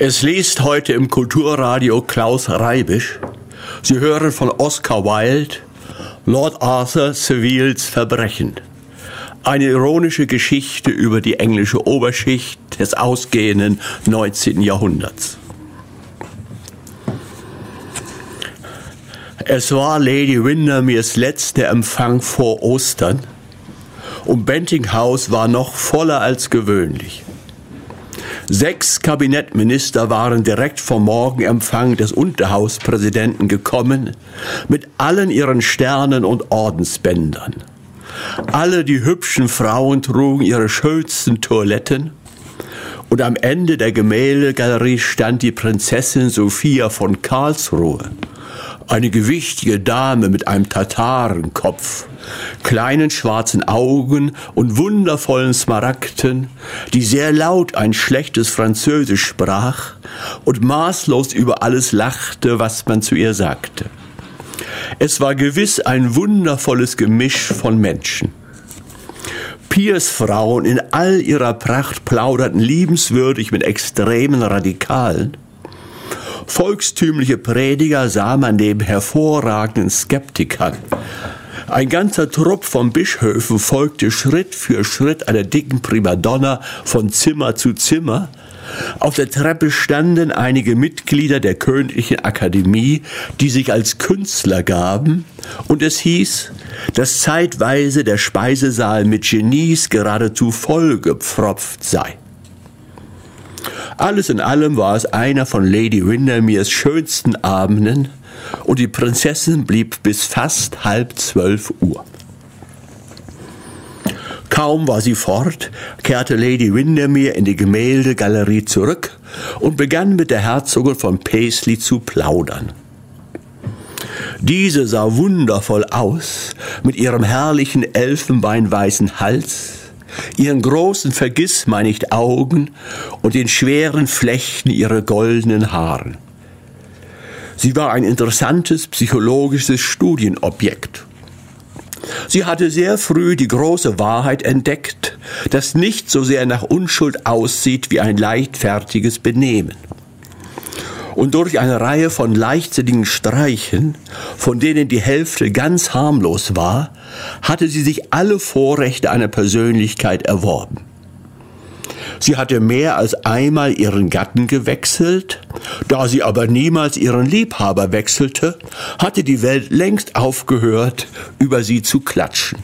Es liest heute im Kulturradio Klaus Reibisch. Sie hören von Oscar Wilde Lord Arthur Seville's Verbrechen. Eine ironische Geschichte über die englische Oberschicht des ausgehenden 19. Jahrhunderts. Es war Lady Windermeres letzter Empfang vor Ostern und Benting House war noch voller als gewöhnlich. Sechs Kabinettminister waren direkt vom Morgenempfang des Unterhauspräsidenten gekommen, mit allen ihren Sternen und Ordensbändern. Alle die hübschen Frauen trugen ihre schönsten Toiletten, und am Ende der Gemäldegalerie stand die Prinzessin Sophia von Karlsruhe eine gewichtige Dame mit einem Tatarenkopf, kleinen schwarzen Augen und wundervollen Smaragden, die sehr laut ein schlechtes Französisch sprach und maßlos über alles lachte, was man zu ihr sagte. Es war gewiss ein wundervolles Gemisch von Menschen. Piersfrauen in all ihrer Pracht plauderten liebenswürdig mit extremen Radikalen, Volkstümliche Prediger sah man neben hervorragenden Skeptikern. Ein ganzer Trupp von Bischöfen folgte Schritt für Schritt einer dicken Primadonna von Zimmer zu Zimmer. Auf der Treppe standen einige Mitglieder der Königlichen Akademie, die sich als Künstler gaben, und es hieß, dass zeitweise der Speisesaal mit Genies geradezu vollgepfropft sei. Alles in allem war es einer von Lady Windermeres schönsten Abenden und die Prinzessin blieb bis fast halb zwölf Uhr. Kaum war sie fort, kehrte Lady Windermere in die Gemäldegalerie zurück und begann mit der Herzogin von Paisley zu plaudern. Diese sah wundervoll aus, mit ihrem herrlichen elfenbeinweißen Hals, ihren großen Vergissmeinnicht Augen und den schweren Flechten ihrer goldenen Haaren. Sie war ein interessantes psychologisches Studienobjekt. Sie hatte sehr früh die große Wahrheit entdeckt, dass nicht so sehr nach Unschuld aussieht wie ein leichtfertiges Benehmen und durch eine Reihe von leichtsinnigen Streichen, von denen die Hälfte ganz harmlos war, hatte sie sich alle Vorrechte einer Persönlichkeit erworben. Sie hatte mehr als einmal ihren Gatten gewechselt, da sie aber niemals ihren Liebhaber wechselte, hatte die Welt längst aufgehört, über sie zu klatschen.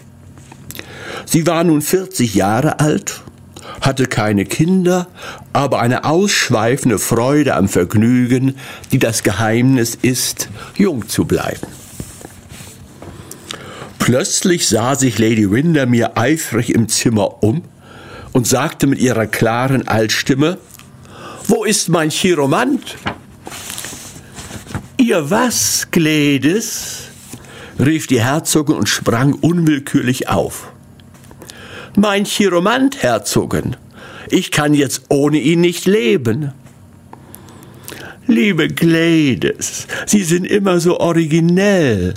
Sie war nun 40 Jahre alt hatte keine Kinder, aber eine ausschweifende Freude am Vergnügen, die das Geheimnis ist, jung zu bleiben. Plötzlich sah sich Lady Windermere eifrig im Zimmer um und sagte mit ihrer klaren Altstimme, Wo ist mein Chiromant? Ihr was, Gledes? rief die Herzogin und sprang unwillkürlich auf. Mein Chiromant, Herzogin, ich kann jetzt ohne ihn nicht leben. Liebe Gladys, Sie sind immer so originell,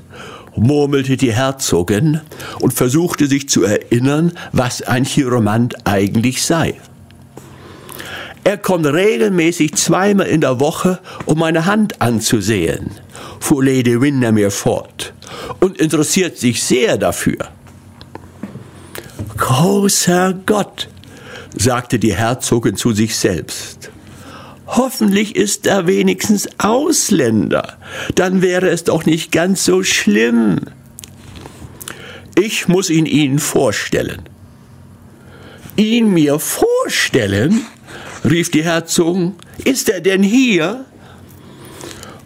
murmelte die Herzogin und versuchte sich zu erinnern, was ein Chiromant eigentlich sei. Er kommt regelmäßig zweimal in der Woche, um meine Hand anzusehen, fuhr Lady Windermere fort, und interessiert sich sehr dafür. Großer Gott, sagte die Herzogin zu sich selbst. Hoffentlich ist er wenigstens Ausländer, dann wäre es doch nicht ganz so schlimm. Ich muss ihn Ihnen vorstellen. Ihn mir vorstellen? rief die Herzogin. Ist er denn hier?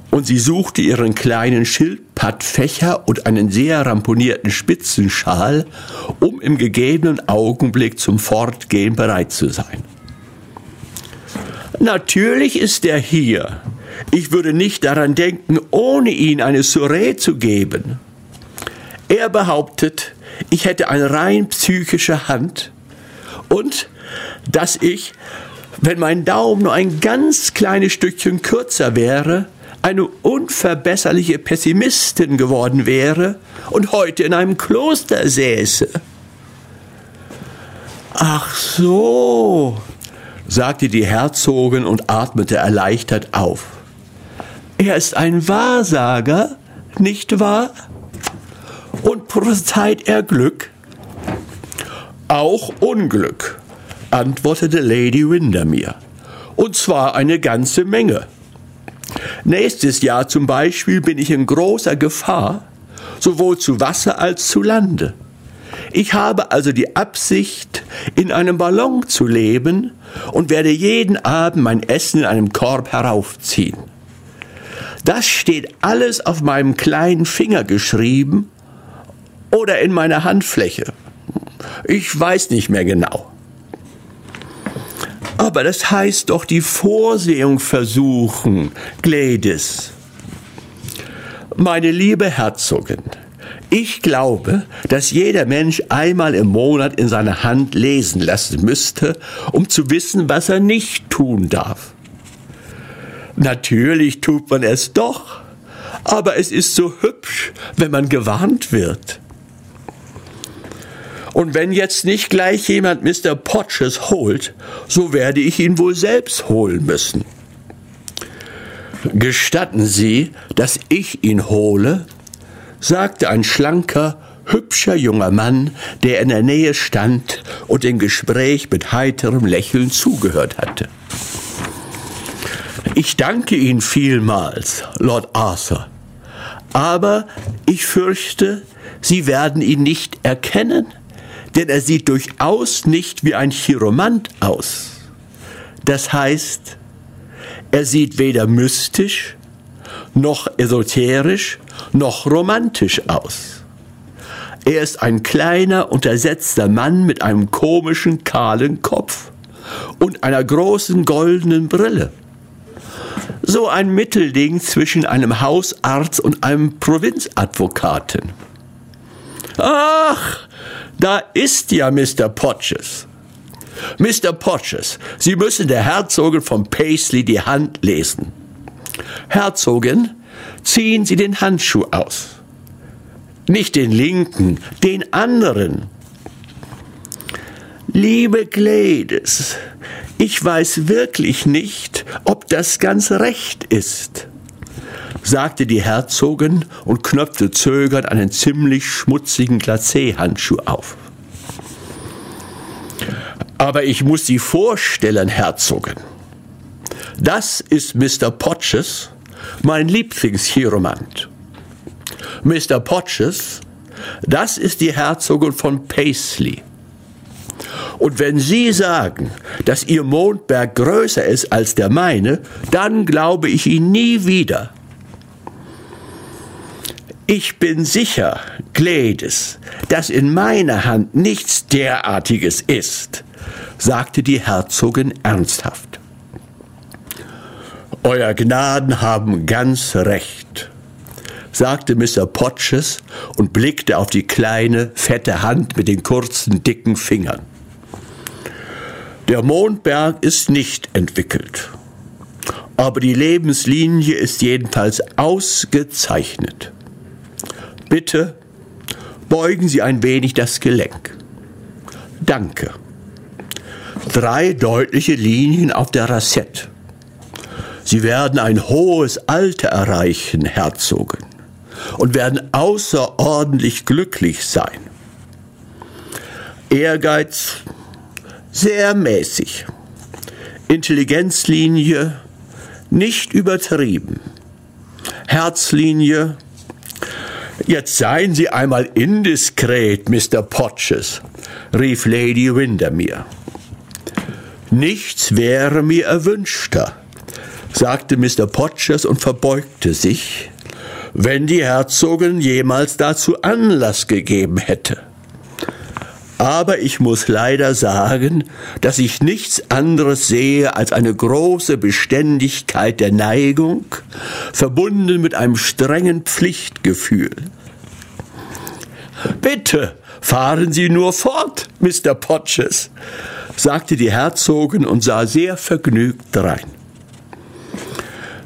Und sie suchte ihren kleinen Schildpattfächer und einen sehr ramponierten Spitzenschal, um im gegebenen Augenblick zum Fortgehen bereit zu sein. Natürlich ist er hier. Ich würde nicht daran denken, ohne ihn eine Soiree zu geben. Er behauptet, ich hätte eine rein psychische Hand und dass ich, wenn mein Daumen nur ein ganz kleines Stückchen kürzer wäre, eine unverbesserliche Pessimistin geworden wäre und heute in einem Kloster säße. Ach so, sagte die Herzogin und atmete erleichtert auf. Er ist ein Wahrsager, nicht wahr? Und prophezeit er Glück? Auch Unglück, antwortete Lady Windermere. Und zwar eine ganze Menge. Nächstes Jahr zum Beispiel bin ich in großer Gefahr, sowohl zu Wasser als zu Lande. Ich habe also die Absicht, in einem Ballon zu leben und werde jeden Abend mein Essen in einem Korb heraufziehen. Das steht alles auf meinem kleinen Finger geschrieben oder in meiner Handfläche. Ich weiß nicht mehr genau. Aber das heißt doch die Vorsehung versuchen, Gladys. Meine liebe Herzogin, ich glaube, dass jeder Mensch einmal im Monat in seiner Hand lesen lassen müsste, um zu wissen, was er nicht tun darf. Natürlich tut man es doch, aber es ist so hübsch, wenn man gewarnt wird. Und wenn jetzt nicht gleich jemand Mr. Potches holt, so werde ich ihn wohl selbst holen müssen. Gestatten Sie, dass ich ihn hole? Sagte ein schlanker, hübscher junger Mann, der in der Nähe stand und dem Gespräch mit heiterem Lächeln zugehört hatte. Ich danke Ihnen vielmals, Lord Arthur, aber ich fürchte, Sie werden ihn nicht erkennen, denn er sieht durchaus nicht wie ein Chiromant aus. Das heißt, er sieht weder mystisch, noch esoterisch, noch romantisch aus. Er ist ein kleiner, untersetzter Mann mit einem komischen, kahlen Kopf und einer großen goldenen Brille. So ein Mittelding zwischen einem Hausarzt und einem Provinzadvokaten. Ach, da ist ja Mr. Potches. Mr. Potches, Sie müssen der Herzogin von Paisley die Hand lesen. Herzogin, ziehen Sie den Handschuh aus. Nicht den linken, den anderen. Liebe Gladys, ich weiß wirklich nicht, ob das ganz recht ist, sagte die Herzogin und knöpfte zögernd einen ziemlich schmutzigen Glacé-Handschuh auf. Aber ich muss Sie vorstellen, Herzogin. Das ist Mr. Potches, mein Lieblingschiromant. Mr. Potches, das ist die Herzogin von Paisley. Und wenn Sie sagen, dass Ihr Mondberg größer ist als der meine, dann glaube ich Ihnen nie wieder. Ich bin sicher, Gladys, dass in meiner Hand nichts derartiges ist, sagte die Herzogin ernsthaft. Euer Gnaden haben ganz recht, sagte Mr. Potches und blickte auf die kleine, fette Hand mit den kurzen, dicken Fingern. Der Mondberg ist nicht entwickelt, aber die Lebenslinie ist jedenfalls ausgezeichnet. Bitte beugen Sie ein wenig das Gelenk. Danke. Drei deutliche Linien auf der Rassette. Sie werden ein hohes Alter erreichen, Herzogin, und werden außerordentlich glücklich sein. Ehrgeiz sehr mäßig. Intelligenzlinie nicht übertrieben. Herzlinie Jetzt seien Sie einmal indiskret, Mr. Potches, rief Lady Windermere. Nichts wäre mir erwünschter, sagte Mr. Potches und verbeugte sich, wenn die Herzogin jemals dazu Anlass gegeben hätte. Aber ich muss leider sagen, dass ich nichts anderes sehe als eine große Beständigkeit der Neigung, verbunden mit einem strengen Pflichtgefühl. Bitte, fahren Sie nur fort, Mr. Potches, sagte die Herzogin und sah sehr vergnügt drein.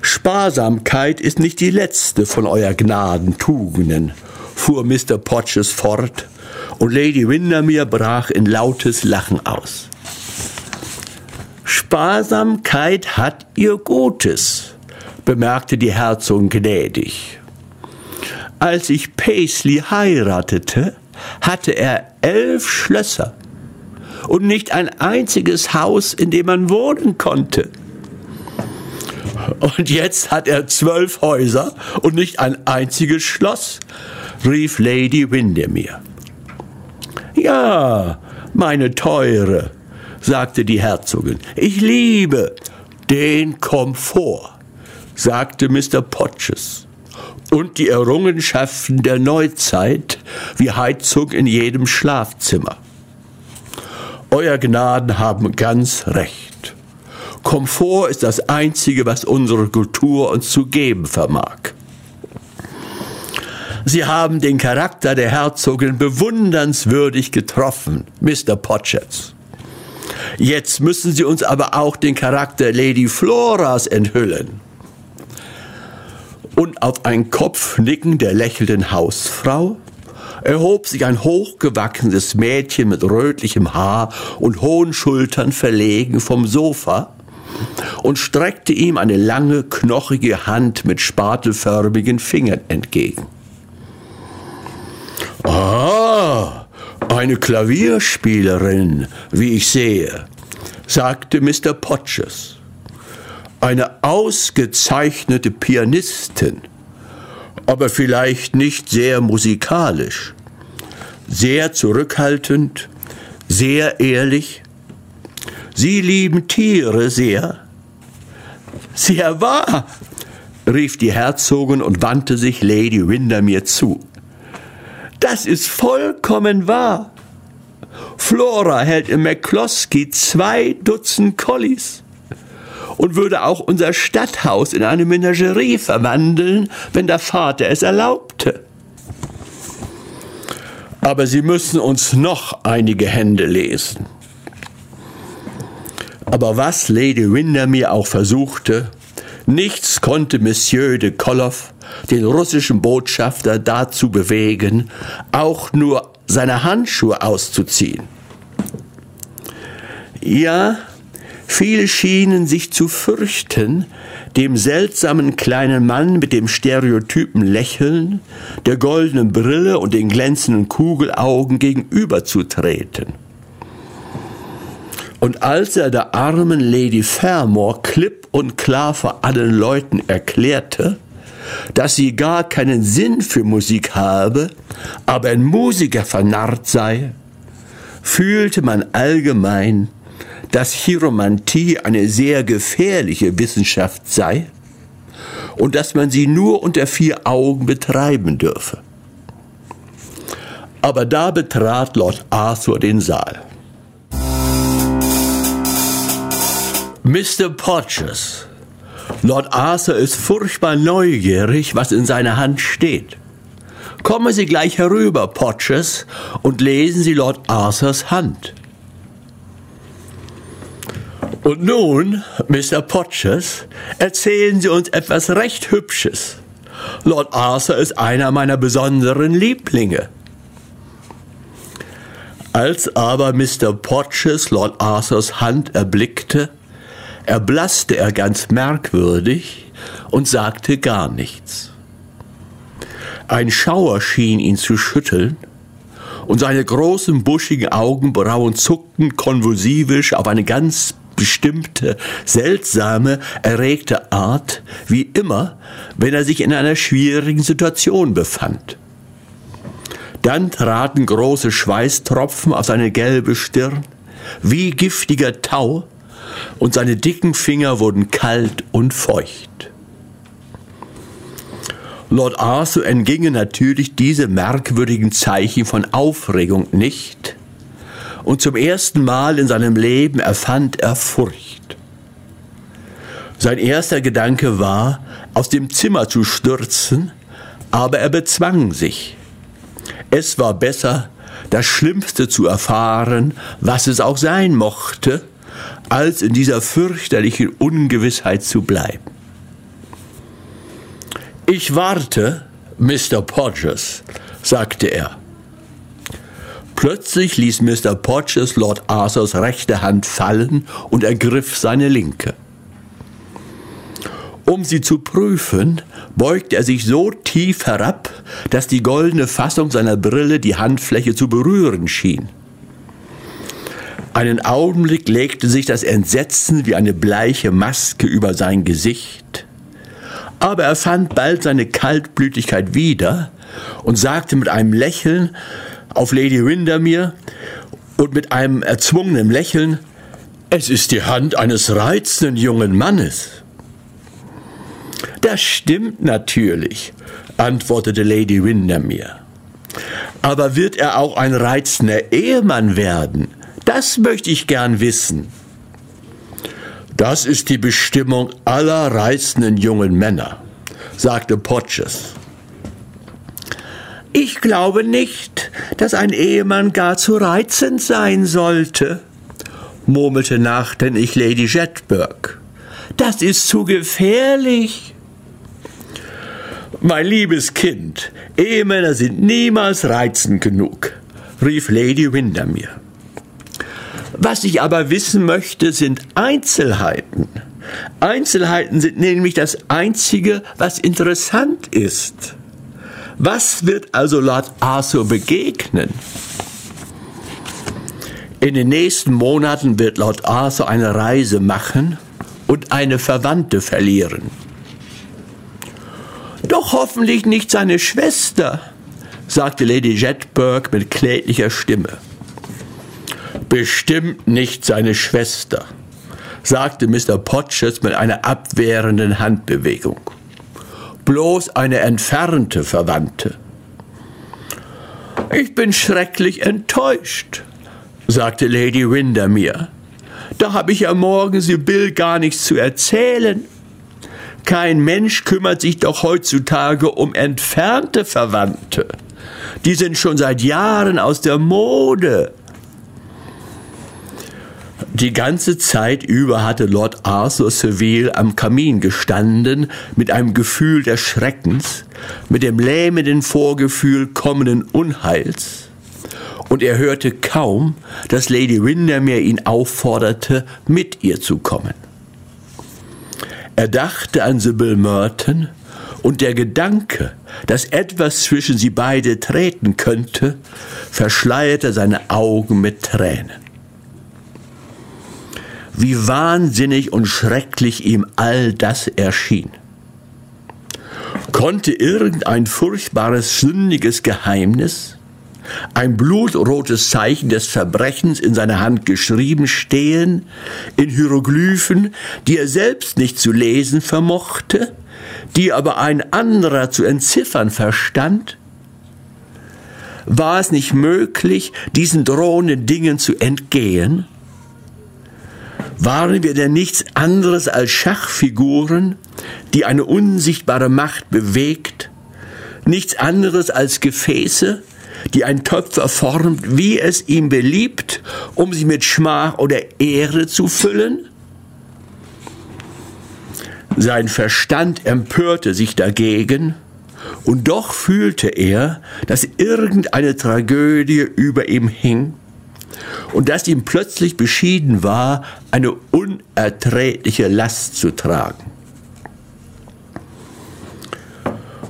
Sparsamkeit ist nicht die letzte von euer Gnaden Tugenden, fuhr Mr. Potches fort, und Lady Windermere brach in lautes Lachen aus. Sparsamkeit hat ihr Gutes, bemerkte die Herzogin gnädig. Als ich Paisley heiratete, hatte er elf Schlösser und nicht ein einziges Haus, in dem man wohnen konnte. Und jetzt hat er zwölf Häuser und nicht ein einziges Schloss, rief Lady Windermere. Ja, meine Teure, sagte die Herzogin, ich liebe den Komfort, sagte Mr. Potches, und die Errungenschaften der Neuzeit wie Heizung in jedem Schlafzimmer. Euer Gnaden haben ganz recht. Komfort ist das Einzige, was unsere Kultur uns zu geben vermag. Sie haben den Charakter der Herzogin bewundernswürdig getroffen, Mr. Potchets. Jetzt müssen Sie uns aber auch den Charakter Lady Floras enthüllen. Und auf ein Kopfnicken der lächelnden Hausfrau erhob sich ein hochgewachsenes Mädchen mit rötlichem Haar und hohen Schultern verlegen vom Sofa und streckte ihm eine lange, knochige Hand mit spatelförmigen Fingern entgegen. Ah, eine Klavierspielerin, wie ich sehe, sagte Mr. Potches. Eine ausgezeichnete Pianistin, aber vielleicht nicht sehr musikalisch, sehr zurückhaltend, sehr ehrlich. Sie lieben Tiere sehr. Sehr wahr, rief die Herzogin und wandte sich Lady Windermere zu. Das ist vollkommen wahr. Flora hält in McCloskey zwei Dutzend Collies und würde auch unser Stadthaus in eine Menagerie verwandeln, wenn der Vater es erlaubte. Aber Sie müssen uns noch einige Hände lesen. Aber was Lady Windermere auch versuchte, nichts konnte Monsieur de Koloff den russischen Botschafter dazu bewegen, auch nur seine Handschuhe auszuziehen. Ja, viele schienen sich zu fürchten, dem seltsamen kleinen Mann mit dem stereotypen Lächeln, der goldenen Brille und den glänzenden Kugelaugen gegenüberzutreten. Und als er der armen Lady Fermor klipp und klar vor allen Leuten erklärte, dass sie gar keinen Sinn für Musik habe, aber ein Musiker vernarrt sei, fühlte man allgemein, dass Chiromantie eine sehr gefährliche Wissenschaft sei und dass man sie nur unter vier Augen betreiben dürfe. Aber da betrat Lord Arthur den Saal. Mr. Porteous, Lord Arthur ist furchtbar neugierig, was in seiner Hand steht. Kommen Sie gleich herüber, Potches, und lesen Sie Lord Arthurs Hand. Und nun, Mr. Potches, erzählen Sie uns etwas recht Hübsches. Lord Arthur ist einer meiner besonderen Lieblinge. Als aber Mr. Potches Lord Arthurs Hand erblickte, erblasste er ganz merkwürdig und sagte gar nichts. Ein Schauer schien ihn zu schütteln, und seine großen buschigen Augenbrauen zuckten konvulsivisch auf eine ganz bestimmte, seltsame, erregte Art, wie immer, wenn er sich in einer schwierigen Situation befand. Dann traten große Schweißtropfen auf seine gelbe Stirn, wie giftiger Tau, und seine dicken Finger wurden kalt und feucht. Lord Arthur entginge natürlich diese merkwürdigen Zeichen von Aufregung nicht, und zum ersten Mal in seinem Leben erfand er Furcht. Sein erster Gedanke war, aus dem Zimmer zu stürzen, aber er bezwang sich. Es war besser, das Schlimmste zu erfahren, was es auch sein mochte, als in dieser fürchterlichen Ungewissheit zu bleiben. Ich warte, Mr. Podgers, sagte er. Plötzlich ließ Mr. Porches Lord Arthurs rechte Hand fallen und ergriff seine linke. Um sie zu prüfen, beugte er sich so tief herab, dass die goldene Fassung seiner Brille die Handfläche zu berühren schien. Einen Augenblick legte sich das Entsetzen wie eine bleiche Maske über sein Gesicht, aber er fand bald seine Kaltblütigkeit wieder und sagte mit einem Lächeln auf Lady Windermere und mit einem erzwungenen Lächeln, es ist die Hand eines reizenden jungen Mannes. Das stimmt natürlich, antwortete Lady Windermere. Aber wird er auch ein reizender Ehemann werden? Das möchte ich gern wissen. Das ist die Bestimmung aller reizenden jungen Männer, sagte Potches. Ich glaube nicht, dass ein Ehemann gar zu reizend sein sollte, murmelte nachdenklich Lady Jetberg. Das ist zu gefährlich. Mein liebes Kind, Ehemänner sind niemals reizend genug, rief Lady Windermere. Was ich aber wissen möchte, sind Einzelheiten. Einzelheiten sind nämlich das Einzige, was interessant ist. Was wird also Lord Arthur begegnen? In den nächsten Monaten wird Lord Arthur eine Reise machen und eine Verwandte verlieren. Doch hoffentlich nicht seine Schwester, sagte Lady Jetberg mit kläglicher Stimme. Bestimmt nicht seine Schwester, sagte Mr. Potches mit einer abwehrenden Handbewegung. Bloß eine entfernte Verwandte. Ich bin schrecklich enttäuscht, sagte Lady Windermere. Da habe ich ja morgen Sibyl gar nichts zu erzählen. Kein Mensch kümmert sich doch heutzutage um entfernte Verwandte. Die sind schon seit Jahren aus der Mode. Die ganze Zeit über hatte Lord Arthur Seville am Kamin gestanden, mit einem Gefühl des Schreckens, mit dem lähmenden Vorgefühl kommenden Unheils, und er hörte kaum, dass Lady Windermere ihn aufforderte, mit ihr zu kommen. Er dachte an Sybil Merton, und der Gedanke, dass etwas zwischen sie beide treten könnte, verschleierte seine Augen mit Tränen. Wie wahnsinnig und schrecklich ihm all das erschien. Konnte irgendein furchtbares, sündiges Geheimnis, ein blutrotes Zeichen des Verbrechens in seiner Hand geschrieben stehen, in Hieroglyphen, die er selbst nicht zu lesen vermochte, die aber ein anderer zu entziffern verstand? War es nicht möglich, diesen drohenden Dingen zu entgehen? Waren wir denn nichts anderes als Schachfiguren, die eine unsichtbare Macht bewegt? Nichts anderes als Gefäße, die ein Töpfer formt, wie es ihm beliebt, um sie mit Schmach oder Ehre zu füllen? Sein Verstand empörte sich dagegen, und doch fühlte er, dass irgendeine Tragödie über ihm hing und dass ihm plötzlich beschieden war, eine unerträgliche Last zu tragen.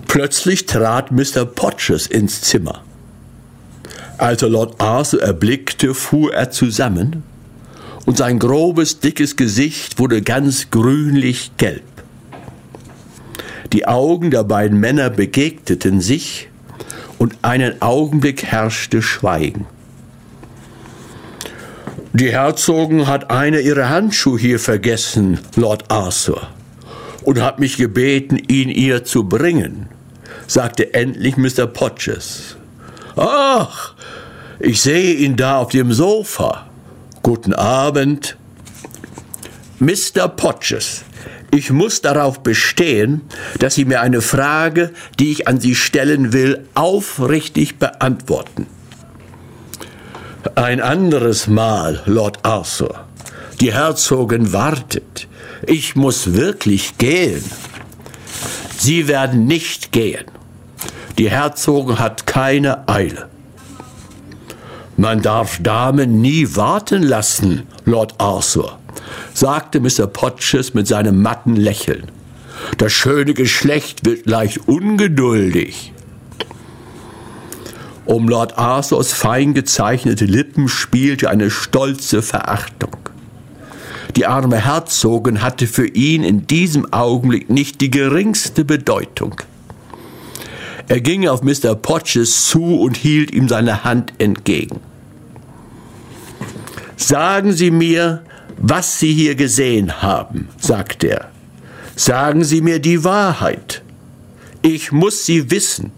Plötzlich trat Mr. Potches ins Zimmer. Als er Lord Arthur erblickte, fuhr er zusammen und sein grobes, dickes Gesicht wurde ganz grünlich gelb. Die Augen der beiden Männer begegneten sich und einen Augenblick herrschte Schweigen. Die Herzogin hat eine ihrer Handschuhe hier vergessen, Lord Arthur, und hat mich gebeten, ihn ihr zu bringen, sagte endlich Mr. Potches. Ach, ich sehe ihn da auf dem Sofa. Guten Abend. Mr. Potches, ich muss darauf bestehen, dass Sie mir eine Frage, die ich an Sie stellen will, aufrichtig beantworten. Ein anderes Mal, Lord Arthur. Die Herzogin wartet. Ich muss wirklich gehen. Sie werden nicht gehen. Die Herzogin hat keine Eile. Man darf Damen nie warten lassen, Lord Arthur, sagte Mr. Potches mit seinem matten Lächeln. Das schöne Geschlecht wird leicht ungeduldig. Um Lord Arthurs fein gezeichnete Lippen spielte eine stolze Verachtung. Die arme Herzogin hatte für ihn in diesem Augenblick nicht die geringste Bedeutung. Er ging auf Mr. Potches zu und hielt ihm seine Hand entgegen. Sagen Sie mir, was Sie hier gesehen haben, sagte er. Sagen Sie mir die Wahrheit. Ich muss sie wissen.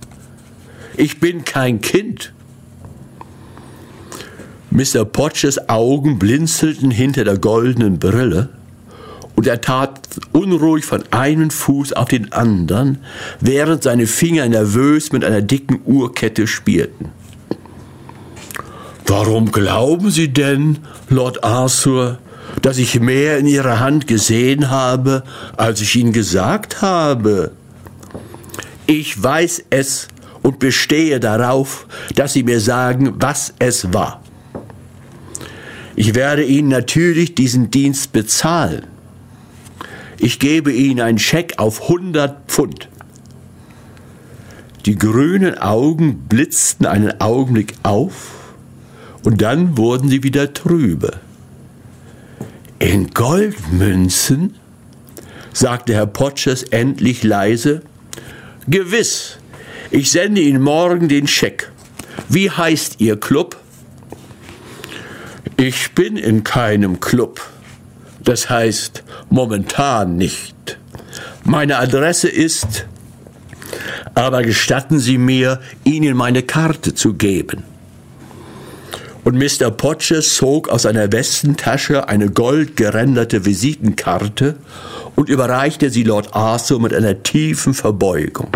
Ich bin kein Kind. Mr. Potches Augen blinzelten hinter der goldenen Brille und er tat unruhig von einem Fuß auf den anderen, während seine Finger nervös mit einer dicken Uhrkette spielten. Warum glauben Sie denn, Lord Arthur, dass ich mehr in Ihrer Hand gesehen habe, als ich Ihnen gesagt habe? Ich weiß es und bestehe darauf, dass Sie mir sagen, was es war. Ich werde Ihnen natürlich diesen Dienst bezahlen. Ich gebe Ihnen einen Scheck auf 100 Pfund. Die grünen Augen blitzten einen Augenblick auf und dann wurden sie wieder trübe. In Goldmünzen? sagte Herr Potschers endlich leise. Gewiss, ich sende Ihnen morgen den Scheck. Wie heißt Ihr Club? Ich bin in keinem Club. Das heißt momentan nicht. Meine Adresse ist, aber gestatten Sie mir, Ihnen meine Karte zu geben. Und Mr. Potches zog aus seiner Westentasche eine goldgeränderte Visitenkarte und überreichte sie Lord Arthur mit einer tiefen Verbeugung.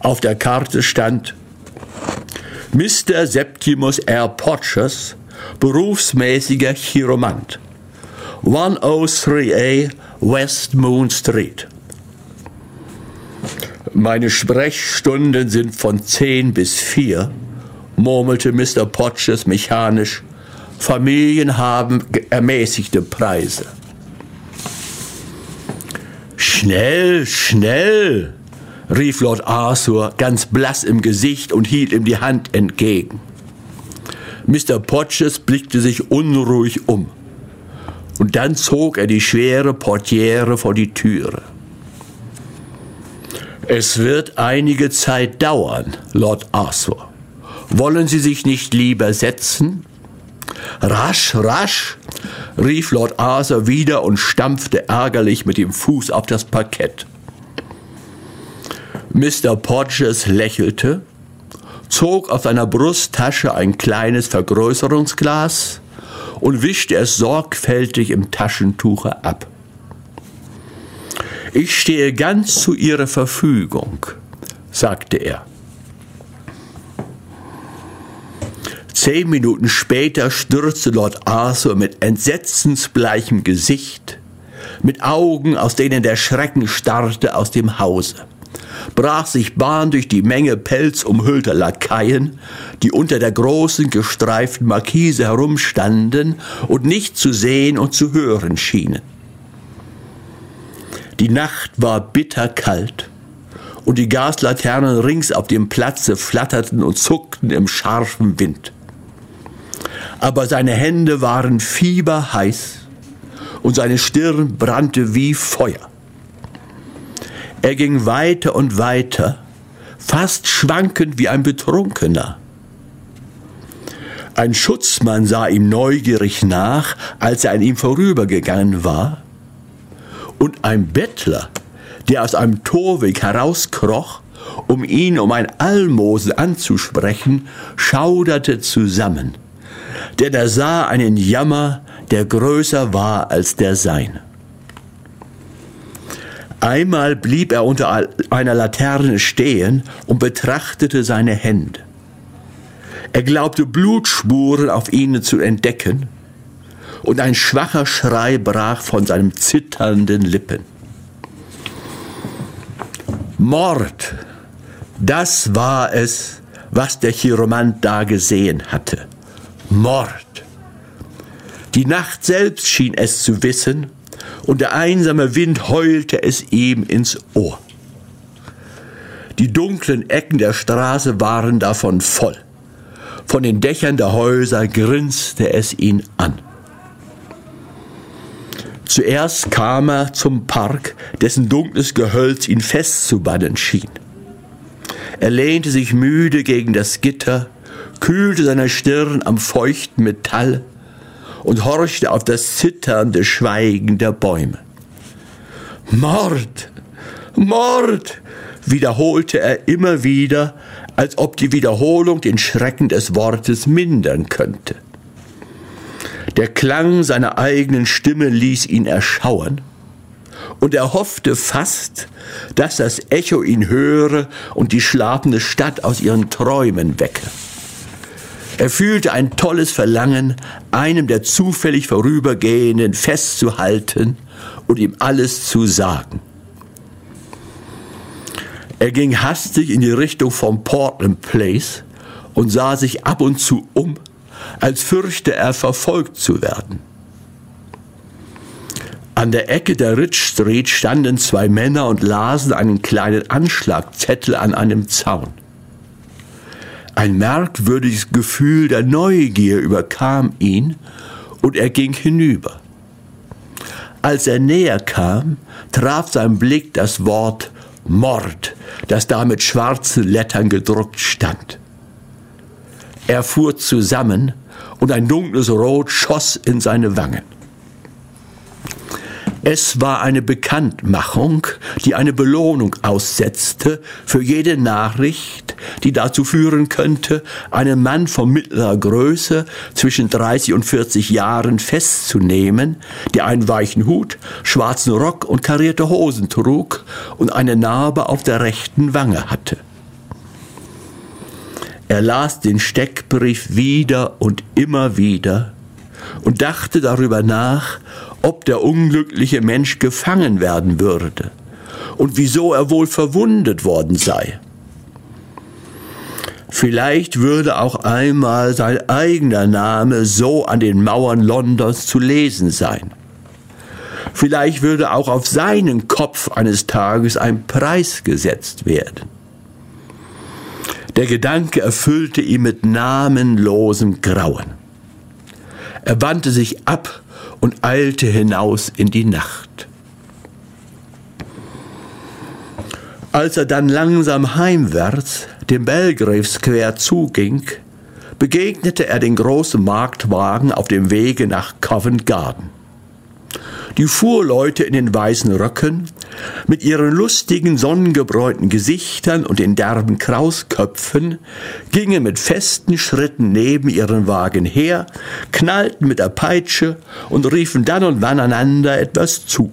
Auf der Karte stand Mr. Septimus R. Potches, berufsmäßiger Chiromant. 103A West Moon Street. Meine Sprechstunden sind von 10 bis 4, murmelte Mr. Potches mechanisch. Familien haben ermäßigte Preise. Schnell, schnell, rief Lord Arthur ganz blass im Gesicht und hielt ihm die Hand entgegen. Mr. Potches blickte sich unruhig um und dann zog er die schwere Portiere vor die Türe. Es wird einige Zeit dauern, Lord Arthur. Wollen Sie sich nicht lieber setzen? Rasch, rasch, rief Lord Arthur wieder und stampfte ärgerlich mit dem Fuß auf das Parkett. Mr. Podgers lächelte, zog aus seiner Brusttasche ein kleines Vergrößerungsglas und wischte es sorgfältig im Taschentuche ab. Ich stehe ganz zu Ihrer Verfügung, sagte er. Zehn Minuten später stürzte Lord Arthur mit entsetzensbleichem Gesicht, mit Augen, aus denen der Schrecken starrte, aus dem Hause brach sich Bahn durch die Menge pelzumhüllter Lakaien, die unter der großen gestreiften Markise herumstanden und nicht zu sehen und zu hören schienen. Die Nacht war bitterkalt und die Gaslaternen rings auf dem Platze flatterten und zuckten im scharfen Wind. Aber seine Hände waren fieberheiß und seine Stirn brannte wie Feuer. Er ging weiter und weiter, fast schwankend wie ein Betrunkener. Ein Schutzmann sah ihm neugierig nach, als er an ihm vorübergegangen war, und ein Bettler, der aus einem Torweg herauskroch, um ihn um ein Almosen anzusprechen, schauderte zusammen, denn er sah einen Jammer, der größer war als der seine. Einmal blieb er unter einer Laterne stehen und betrachtete seine Hände. Er glaubte Blutspuren auf ihnen zu entdecken, und ein schwacher Schrei brach von seinen zitternden Lippen. Mord, das war es, was der Chiromant da gesehen hatte. Mord. Die Nacht selbst schien es zu wissen, und der einsame Wind heulte es ihm ins Ohr. Die dunklen Ecken der Straße waren davon voll. Von den Dächern der Häuser grinste es ihn an. Zuerst kam er zum Park, dessen dunkles Gehölz ihn festzubannen schien. Er lehnte sich müde gegen das Gitter, kühlte seine Stirn am feuchten Metall und horchte auf das zitternde Schweigen der Bäume. Mord! Mord! wiederholte er immer wieder, als ob die Wiederholung den Schrecken des Wortes mindern könnte. Der Klang seiner eigenen Stimme ließ ihn erschauern, und er hoffte fast, dass das Echo ihn höre und die schlafende Stadt aus ihren Träumen wecke. Er fühlte ein tolles Verlangen, einem der zufällig Vorübergehenden festzuhalten und ihm alles zu sagen. Er ging hastig in die Richtung vom Portland Place und sah sich ab und zu um, als fürchte er verfolgt zu werden. An der Ecke der Rich Street standen zwei Männer und lasen einen kleinen Anschlagzettel an einem Zaun. Ein merkwürdiges Gefühl der Neugier überkam ihn und er ging hinüber. Als er näher kam, traf sein Blick das Wort Mord, das da mit schwarzen Lettern gedruckt stand. Er fuhr zusammen und ein dunkles Rot schoss in seine Wangen. Es war eine Bekanntmachung, die eine Belohnung aussetzte für jede Nachricht, die dazu führen könnte, einen Mann von mittlerer Größe zwischen 30 und 40 Jahren festzunehmen, der einen weichen Hut, schwarzen Rock und karierte Hosen trug und eine Narbe auf der rechten Wange hatte. Er las den Steckbrief wieder und immer wieder und dachte darüber nach, ob der unglückliche Mensch gefangen werden würde und wieso er wohl verwundet worden sei. Vielleicht würde auch einmal sein eigener Name so an den Mauern Londons zu lesen sein. Vielleicht würde auch auf seinen Kopf eines Tages ein Preis gesetzt werden. Der Gedanke erfüllte ihn mit namenlosem Grauen. Er wandte sich ab und eilte hinaus in die Nacht. Als er dann langsam heimwärts dem Belgrave Square zuging, begegnete er den großen Marktwagen auf dem Wege nach Covent Garden. Die Fuhrleute in den weißen Röcken, mit ihren lustigen, sonnengebräunten Gesichtern und den derben Krausköpfen, gingen mit festen Schritten neben ihren Wagen her, knallten mit der Peitsche und riefen dann und wann einander etwas zu.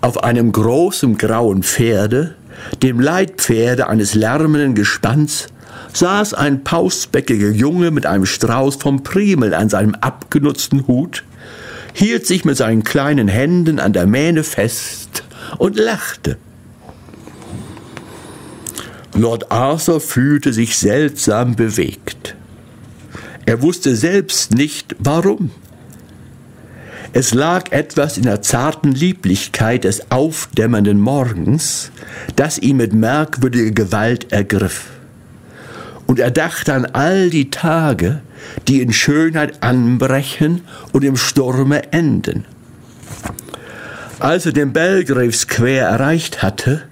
Auf einem großen grauen Pferde, dem Leitpferde eines lärmenden Gespanns, saß ein pausbäckiger Junge mit einem Strauß vom Primel an seinem abgenutzten Hut, hielt sich mit seinen kleinen Händen an der Mähne fest und lachte. Lord Arthur fühlte sich seltsam bewegt. Er wusste selbst nicht warum. Es lag etwas in der zarten Lieblichkeit des aufdämmernden Morgens, das ihn mit merkwürdiger Gewalt ergriff. Und er dachte an all die Tage, die in Schönheit anbrechen und im Sturme enden. Als er den Belgrave Square erreicht hatte,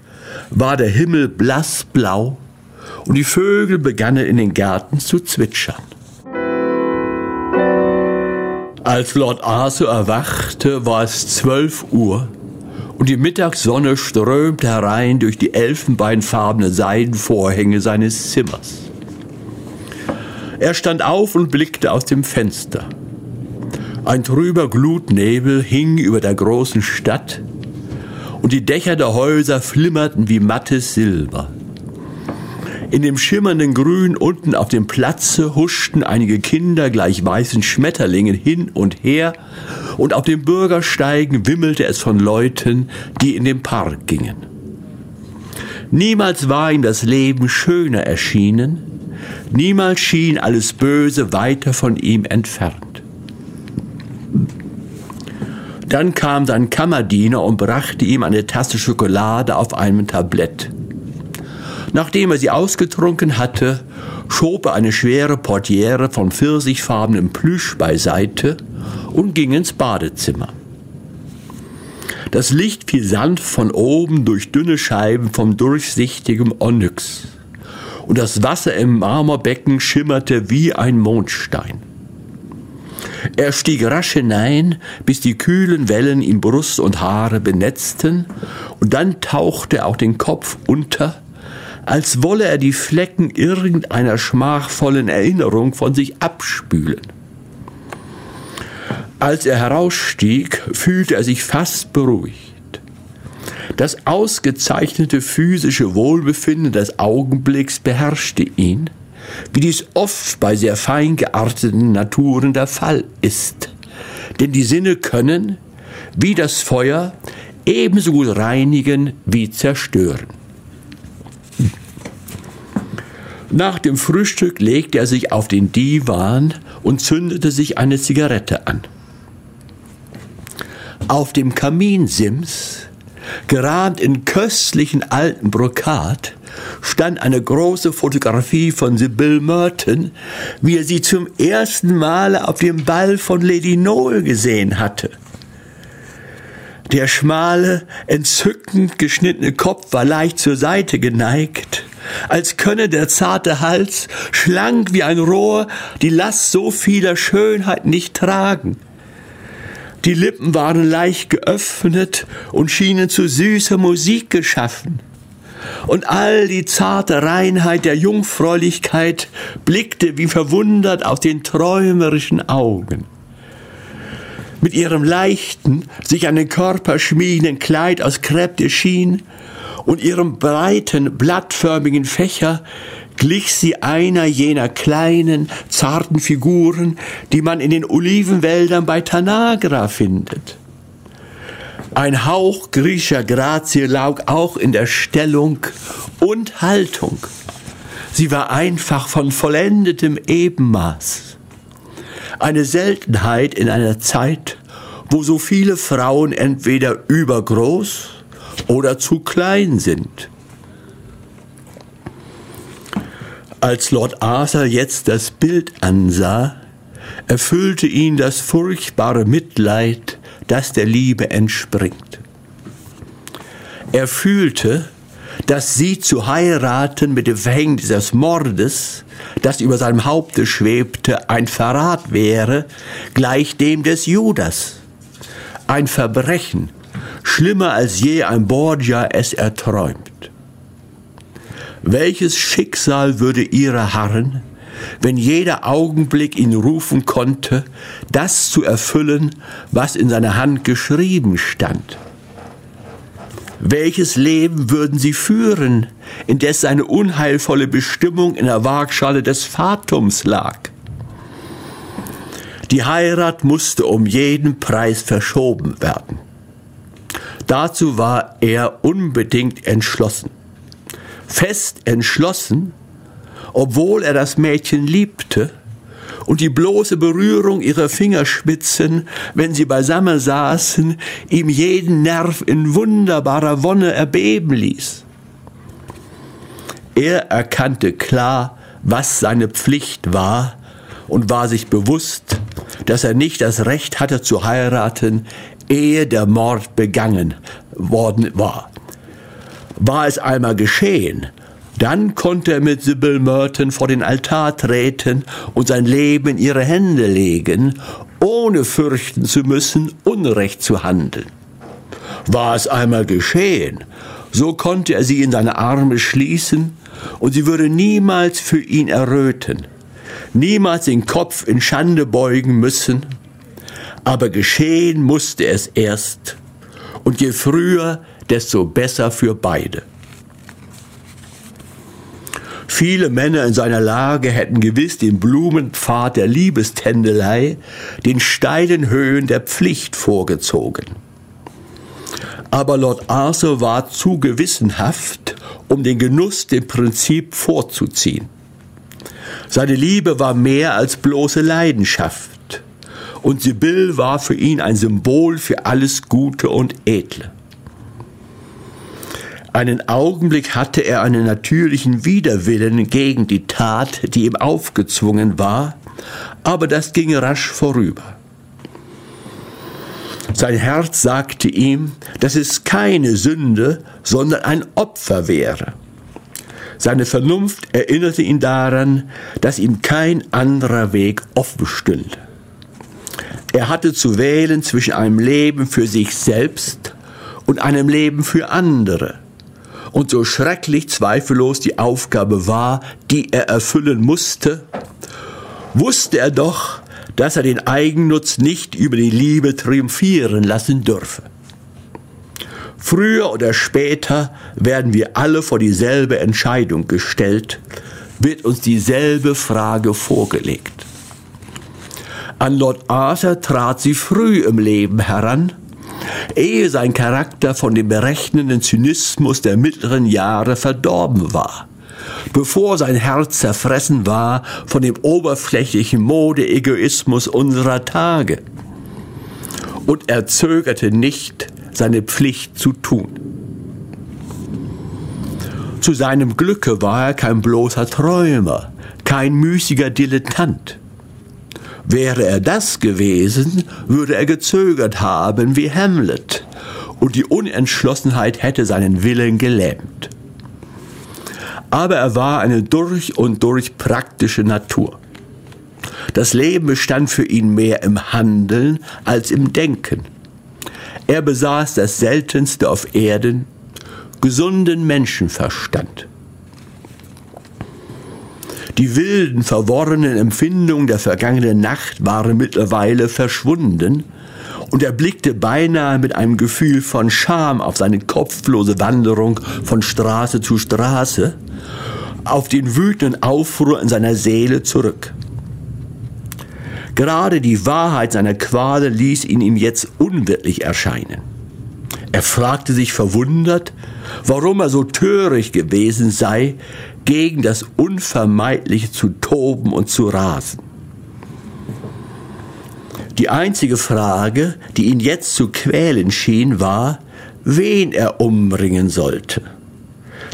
war der Himmel blassblau und die Vögel begannen in den Gärten zu zwitschern. Als Lord Arthur erwachte, war es zwölf Uhr und die Mittagssonne strömte herein durch die elfenbeinfarbene Seidenvorhänge seines Zimmers. Er stand auf und blickte aus dem Fenster. Ein trüber Glutnebel hing über der großen Stadt und die Dächer der Häuser flimmerten wie mattes Silber. In dem schimmernden Grün unten auf dem Platze huschten einige Kinder gleich weißen Schmetterlingen hin und her, und auf den Bürgersteigen wimmelte es von Leuten, die in den Park gingen. Niemals war ihm das Leben schöner erschienen, niemals schien alles Böse weiter von ihm entfernt. Dann kam sein Kammerdiener und brachte ihm eine Tasse Schokolade auf einem Tablett. Nachdem er sie ausgetrunken hatte, schob er eine schwere Portiere von pfirsichfarbenem Plüsch beiseite und ging ins Badezimmer. Das Licht fiel sanft von oben durch dünne Scheiben vom durchsichtigem Onyx, und das Wasser im Marmorbecken schimmerte wie ein Mondstein. Er stieg rasch hinein, bis die kühlen Wellen ihm Brust und Haare benetzten, und dann tauchte er auch den Kopf unter, als wolle er die Flecken irgendeiner schmachvollen Erinnerung von sich abspülen. Als er herausstieg, fühlte er sich fast beruhigt. Das ausgezeichnete physische Wohlbefinden des Augenblicks beherrschte ihn, wie dies oft bei sehr fein gearteten Naturen der Fall ist. Denn die Sinne können, wie das Feuer, ebenso gut reinigen wie zerstören. Nach dem Frühstück legte er sich auf den Divan und zündete sich eine Zigarette an. Auf dem Kaminsims, gerahmt in köstlichen alten Brokat, stand eine große Fotografie von Sibyl Merton, wie er sie zum ersten Male auf dem Ball von Lady Noel gesehen hatte. Der schmale, entzückend geschnittene Kopf war leicht zur Seite geneigt, als könne der zarte Hals, schlank wie ein Rohr, die Last so vieler Schönheit nicht tragen. Die Lippen waren leicht geöffnet und schienen zu süßer Musik geschaffen. Und all die zarte Reinheit der Jungfräulichkeit blickte wie verwundert aus den träumerischen Augen. Mit ihrem leichten, sich an den Körper schmiegenden Kleid aus Crepe de Chine und ihrem breiten, blattförmigen Fächer glich sie einer jener kleinen, zarten Figuren, die man in den Olivenwäldern bei Tanagra findet. Ein Hauch griechischer Grazie lag auch in der Stellung und Haltung. Sie war einfach von vollendetem Ebenmaß. Eine Seltenheit in einer Zeit, wo so viele Frauen entweder übergroß oder zu klein sind. Als Lord Arthur jetzt das Bild ansah, erfüllte ihn das furchtbare Mitleid, das der Liebe entspringt. Er fühlte, dass sie zu heiraten mit dem Verhängnis des Mordes, das über seinem Haupte schwebte, ein Verrat wäre, gleich dem des Judas. Ein Verbrechen, schlimmer als je ein Borgia es erträumt. Welches Schicksal würde ihre harren, wenn jeder Augenblick ihn rufen konnte, das zu erfüllen, was in seiner Hand geschrieben stand? Welches Leben würden sie führen, indes seine unheilvolle Bestimmung in der Waagschale des Fatums lag? Die Heirat musste um jeden Preis verschoben werden. Dazu war er unbedingt entschlossen fest entschlossen, obwohl er das Mädchen liebte, und die bloße Berührung ihrer Fingerspitzen, wenn sie beisammen saßen, ihm jeden Nerv in wunderbarer Wonne erbeben ließ. Er erkannte klar, was seine Pflicht war und war sich bewusst, dass er nicht das Recht hatte zu heiraten, ehe der Mord begangen worden war. War es einmal geschehen, dann konnte er mit Sibyl Merton vor den Altar treten und sein Leben in ihre Hände legen, ohne fürchten zu müssen, Unrecht zu handeln. War es einmal geschehen, so konnte er sie in seine Arme schließen und sie würde niemals für ihn erröten, niemals den Kopf in Schande beugen müssen, aber geschehen musste es erst, und je früher, desto besser für beide. Viele Männer in seiner Lage hätten gewiss den Blumenpfad der Liebeständelei den steilen Höhen der Pflicht vorgezogen. Aber Lord Arthur war zu gewissenhaft, um den Genuss dem Prinzip vorzuziehen. Seine Liebe war mehr als bloße Leidenschaft, und Sibyl war für ihn ein Symbol für alles Gute und Edle. Einen Augenblick hatte er einen natürlichen Widerwillen gegen die Tat, die ihm aufgezwungen war, aber das ging rasch vorüber. Sein Herz sagte ihm, dass es keine Sünde, sondern ein Opfer wäre. Seine Vernunft erinnerte ihn daran, dass ihm kein anderer Weg offen stünde. Er hatte zu wählen zwischen einem Leben für sich selbst und einem Leben für andere und so schrecklich zweifellos die Aufgabe war, die er erfüllen musste, wusste er doch, dass er den Eigennutz nicht über die Liebe triumphieren lassen dürfe. Früher oder später werden wir alle vor dieselbe Entscheidung gestellt, wird uns dieselbe Frage vorgelegt. An Lord Arthur trat sie früh im Leben heran, ehe sein Charakter von dem berechnenden Zynismus der mittleren Jahre verdorben war, bevor sein Herz zerfressen war von dem oberflächlichen Modeegoismus unserer Tage. Und er zögerte nicht, seine Pflicht zu tun. Zu seinem Glücke war er kein bloßer Träumer, kein müßiger Dilettant. Wäre er das gewesen, würde er gezögert haben wie Hamlet, und die Unentschlossenheit hätte seinen Willen gelähmt. Aber er war eine durch und durch praktische Natur. Das Leben bestand für ihn mehr im Handeln als im Denken. Er besaß das Seltenste auf Erden, gesunden Menschenverstand. Die wilden, verworrenen Empfindungen der vergangenen Nacht waren mittlerweile verschwunden, und er blickte beinahe mit einem Gefühl von Scham auf seine kopflose Wanderung von Straße zu Straße, auf den wütenden Aufruhr in seiner Seele zurück. Gerade die Wahrheit seiner Quale ließ ihn ihm jetzt unwirklich erscheinen. Er fragte sich verwundert, warum er so töricht gewesen sei, gegen das Unvermeidliche zu toben und zu rasen. Die einzige Frage, die ihn jetzt zu quälen schien, war, wen er umbringen sollte.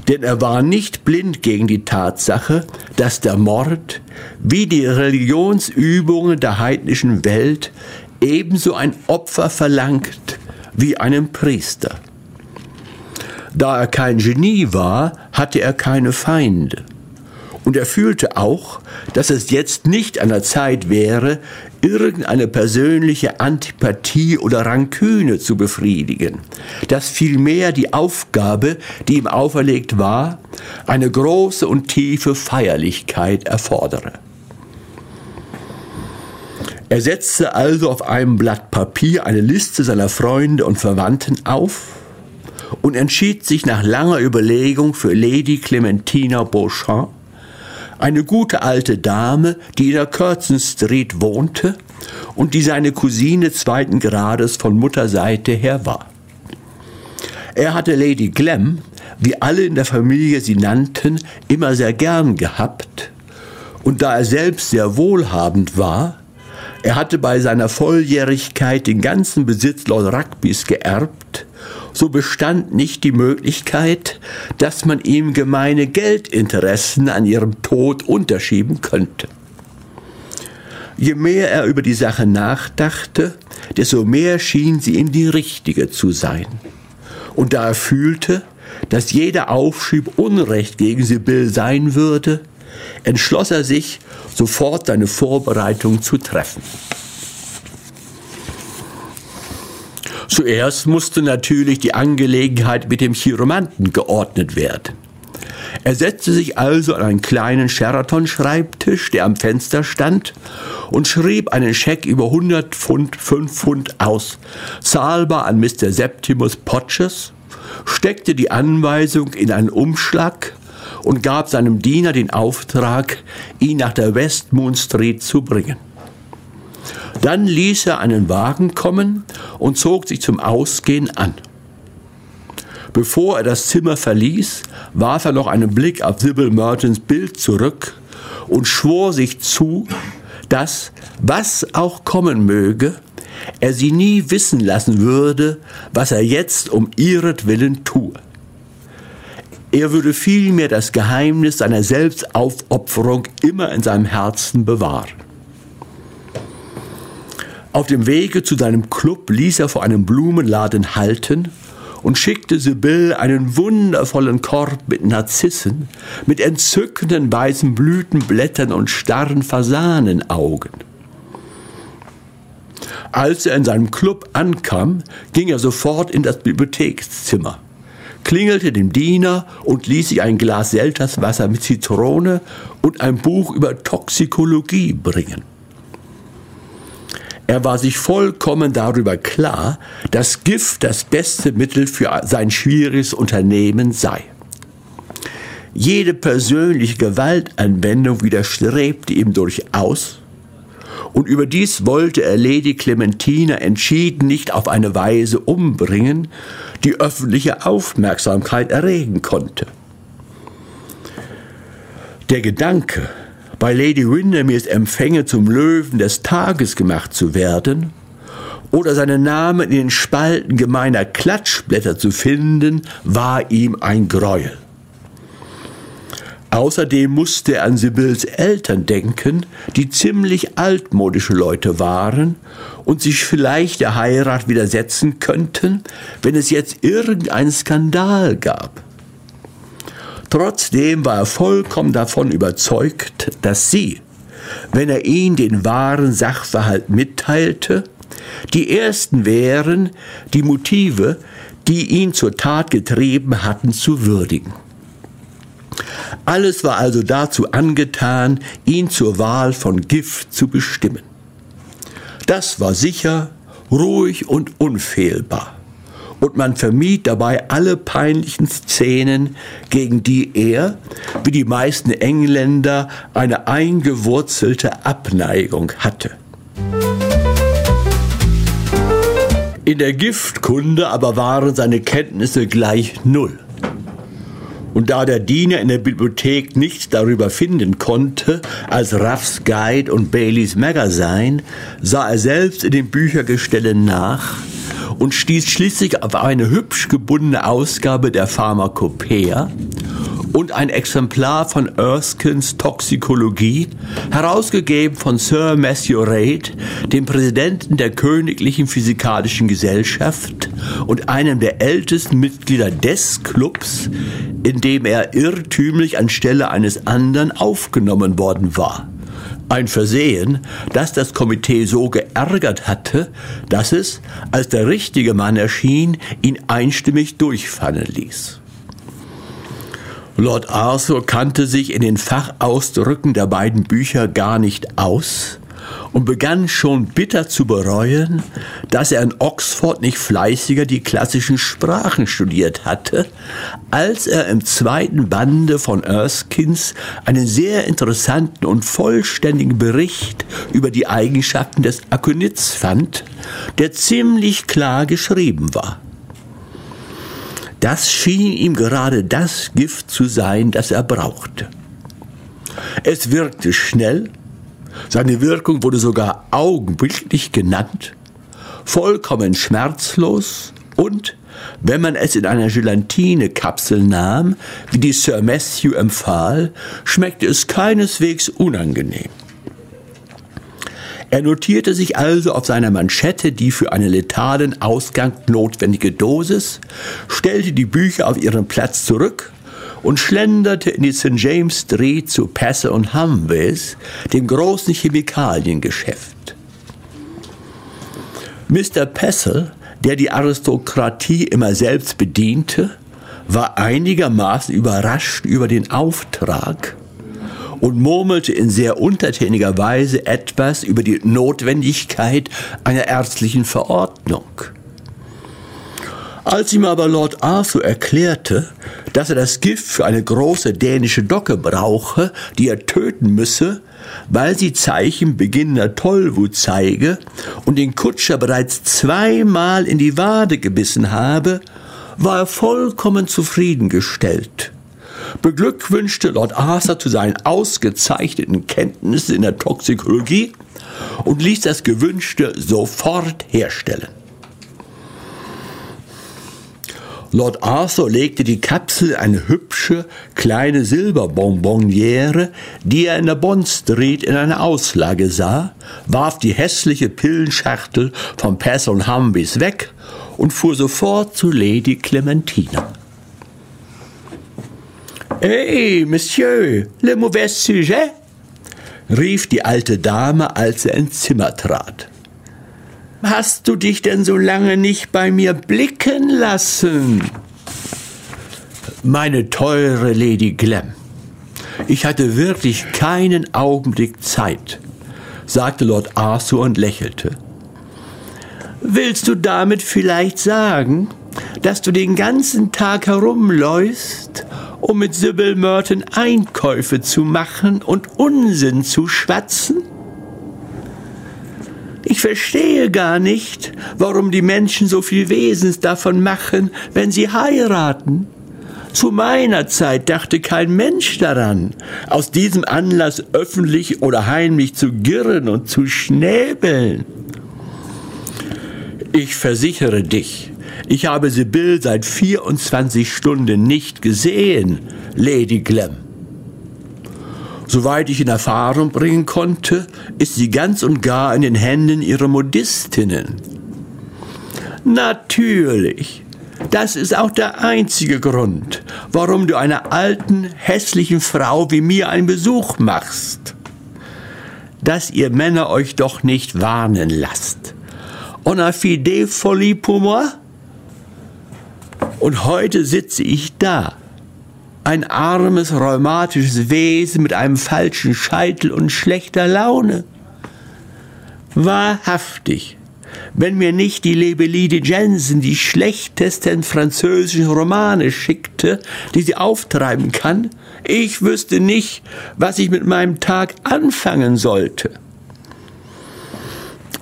Denn er war nicht blind gegen die Tatsache, dass der Mord, wie die Religionsübungen der heidnischen Welt, ebenso ein Opfer verlangt wie einen Priester. Da er kein Genie war, hatte er keine Feinde. Und er fühlte auch, dass es jetzt nicht an der Zeit wäre, irgendeine persönliche Antipathie oder Ranküne zu befriedigen, dass vielmehr die Aufgabe, die ihm auferlegt war, eine große und tiefe Feierlichkeit erfordere. Er setzte also auf einem Blatt Papier eine Liste seiner Freunde und Verwandten auf und entschied sich nach langer Überlegung für Lady Clementina Beauchamp, eine gute alte Dame, die in der Curzon Street wohnte und die seine Cousine zweiten Grades von Mutterseite her war. Er hatte Lady Glemm, wie alle in der Familie sie nannten, immer sehr gern gehabt, und da er selbst sehr wohlhabend war, er hatte bei seiner Volljährigkeit den ganzen Besitz Lord Rugbys geerbt, so bestand nicht die Möglichkeit, dass man ihm gemeine Geldinteressen an ihrem Tod unterschieben könnte. Je mehr er über die Sache nachdachte, desto mehr schien sie ihm die richtige zu sein. Und da er fühlte, dass jeder Aufschieb Unrecht gegen Sibyl sein würde, entschloss er sich, sofort seine Vorbereitung zu treffen. Zuerst musste natürlich die Angelegenheit mit dem Chiromanten geordnet werden. Er setzte sich also an einen kleinen Sheraton-Schreibtisch, der am Fenster stand, und schrieb einen Scheck über 100 Pfund, 5 Pfund aus, zahlbar an Mr. Septimus Potches, steckte die Anweisung in einen Umschlag und gab seinem Diener den Auftrag, ihn nach der Westmoon Street zu bringen. Dann ließ er einen Wagen kommen und zog sich zum Ausgehen an. Bevor er das Zimmer verließ, warf er noch einen Blick auf Sybil Mertons Bild zurück und schwor sich zu, dass, was auch kommen möge, er sie nie wissen lassen würde, was er jetzt um ihretwillen tue. Er würde vielmehr das Geheimnis seiner Selbstaufopferung immer in seinem Herzen bewahren. Auf dem Wege zu seinem Club ließ er vor einem Blumenladen halten und schickte Sibyl einen wundervollen Korb mit Narzissen, mit entzückenden weißen Blütenblättern und starren Fasanenaugen. Als er in seinem Club ankam, ging er sofort in das Bibliothekszimmer, klingelte dem Diener und ließ sich ein Glas Selterswasser mit Zitrone und ein Buch über Toxikologie bringen. Er war sich vollkommen darüber klar, dass Gift das beste Mittel für sein schwieriges Unternehmen sei. Jede persönliche Gewaltanwendung widerstrebte ihm durchaus, und überdies wollte er Lady Clementina entschieden nicht auf eine Weise umbringen, die öffentliche Aufmerksamkeit erregen konnte. Der Gedanke, bei Lady Windermeres Empfänge zum Löwen des Tages gemacht zu werden oder seinen Namen in den Spalten gemeiner Klatschblätter zu finden, war ihm ein Greuel. Außerdem musste er an Sibylls Eltern denken, die ziemlich altmodische Leute waren und sich vielleicht der Heirat widersetzen könnten, wenn es jetzt irgendeinen Skandal gab. Trotzdem war er vollkommen davon überzeugt, dass sie, wenn er ihnen den wahren Sachverhalt mitteilte, die ersten wären, die Motive, die ihn zur Tat getrieben hatten, zu würdigen. Alles war also dazu angetan, ihn zur Wahl von Gift zu bestimmen. Das war sicher, ruhig und unfehlbar und man vermied dabei alle peinlichen Szenen, gegen die er, wie die meisten Engländer, eine eingewurzelte Abneigung hatte. In der Giftkunde aber waren seine Kenntnisse gleich null. Und da der Diener in der Bibliothek nichts darüber finden konnte als Ruffs Guide und Baileys Magazine, sah er selbst in den Büchergestellen nach und stieß schließlich auf eine hübsch gebundene Ausgabe der Pharmakopoeia und ein Exemplar von Erskines Toxikologie, herausgegeben von Sir Matthew Reid, dem Präsidenten der Königlichen Physikalischen Gesellschaft und einem der ältesten Mitglieder des Clubs, in dem er irrtümlich anstelle eines anderen aufgenommen worden war. Ein Versehen, das das Komitee so geärgert hatte, dass es, als der richtige Mann erschien, ihn einstimmig durchfallen ließ. Lord Arthur kannte sich in den Fachausdrücken der beiden Bücher gar nicht aus und begann schon bitter zu bereuen, dass er in Oxford nicht fleißiger die klassischen Sprachen studiert hatte, als er im zweiten Bande von Erskines einen sehr interessanten und vollständigen Bericht über die Eigenschaften des Akonits fand, der ziemlich klar geschrieben war. Das schien ihm gerade das Gift zu sein, das er brauchte. Es wirkte schnell, seine Wirkung wurde sogar augenblicklich genannt, vollkommen schmerzlos und, wenn man es in einer Gelatine-Kapsel nahm, wie die Sir Matthew empfahl, schmeckte es keineswegs unangenehm. Er notierte sich also auf seiner Manschette die für einen letalen Ausgang notwendige Dosis, stellte die Bücher auf ihren Platz zurück und schlenderte in die St. James Street zu Passe und Humveys, dem großen Chemikaliengeschäft. Mr. Pessel, der die Aristokratie immer selbst bediente, war einigermaßen überrascht über den Auftrag und murmelte in sehr untertäniger Weise etwas über die Notwendigkeit einer ärztlichen Verordnung. Als ihm aber Lord Arthur erklärte, dass er das Gift für eine große dänische Docke brauche, die er töten müsse, weil sie Zeichen beginnender Tollwut zeige und den Kutscher bereits zweimal in die Wade gebissen habe, war er vollkommen zufriedengestellt, beglückwünschte Lord Arthur zu seinen ausgezeichneten Kenntnissen in der Toxikologie und ließ das Gewünschte sofort herstellen. Lord Arthur legte die Kapsel eine hübsche kleine Silberbonbonniere, die er in der Bond Street in einer Auslage sah, warf die hässliche Pillenschachtel von Pass und Humvees weg und fuhr sofort zu Lady Clementina. Hey, Monsieur, le mauvais sujet? rief die alte Dame, als er ins Zimmer trat. Hast du dich denn so lange nicht bei mir blicken lassen? Meine teure Lady Glemm, ich hatte wirklich keinen Augenblick Zeit, sagte Lord Arthur und lächelte. Willst du damit vielleicht sagen, dass du den ganzen Tag herumläufst, um mit Sybil Merton Einkäufe zu machen und Unsinn zu schwatzen? Ich verstehe gar nicht, warum die Menschen so viel Wesens davon machen, wenn sie heiraten. Zu meiner Zeit dachte kein Mensch daran, aus diesem Anlass öffentlich oder heimlich zu girren und zu schnäbeln. Ich versichere dich, ich habe Sibyl seit 24 Stunden nicht gesehen, Lady Glemm. Soweit ich in Erfahrung bringen konnte, ist sie ganz und gar in den Händen ihrer Modistinnen. Natürlich. Das ist auch der einzige Grund, warum du einer alten, hässlichen Frau wie mir einen Besuch machst. Dass ihr Männer euch doch nicht warnen lasst. On a fide folie pour moi? Und heute sitze ich da, ein armes, rheumatisches Wesen mit einem falschen Scheitel und schlechter Laune. Wahrhaftig, wenn mir nicht die Lebelide Jensen die schlechtesten französischen Romane schickte, die sie auftreiben kann, ich wüsste nicht, was ich mit meinem Tag anfangen sollte.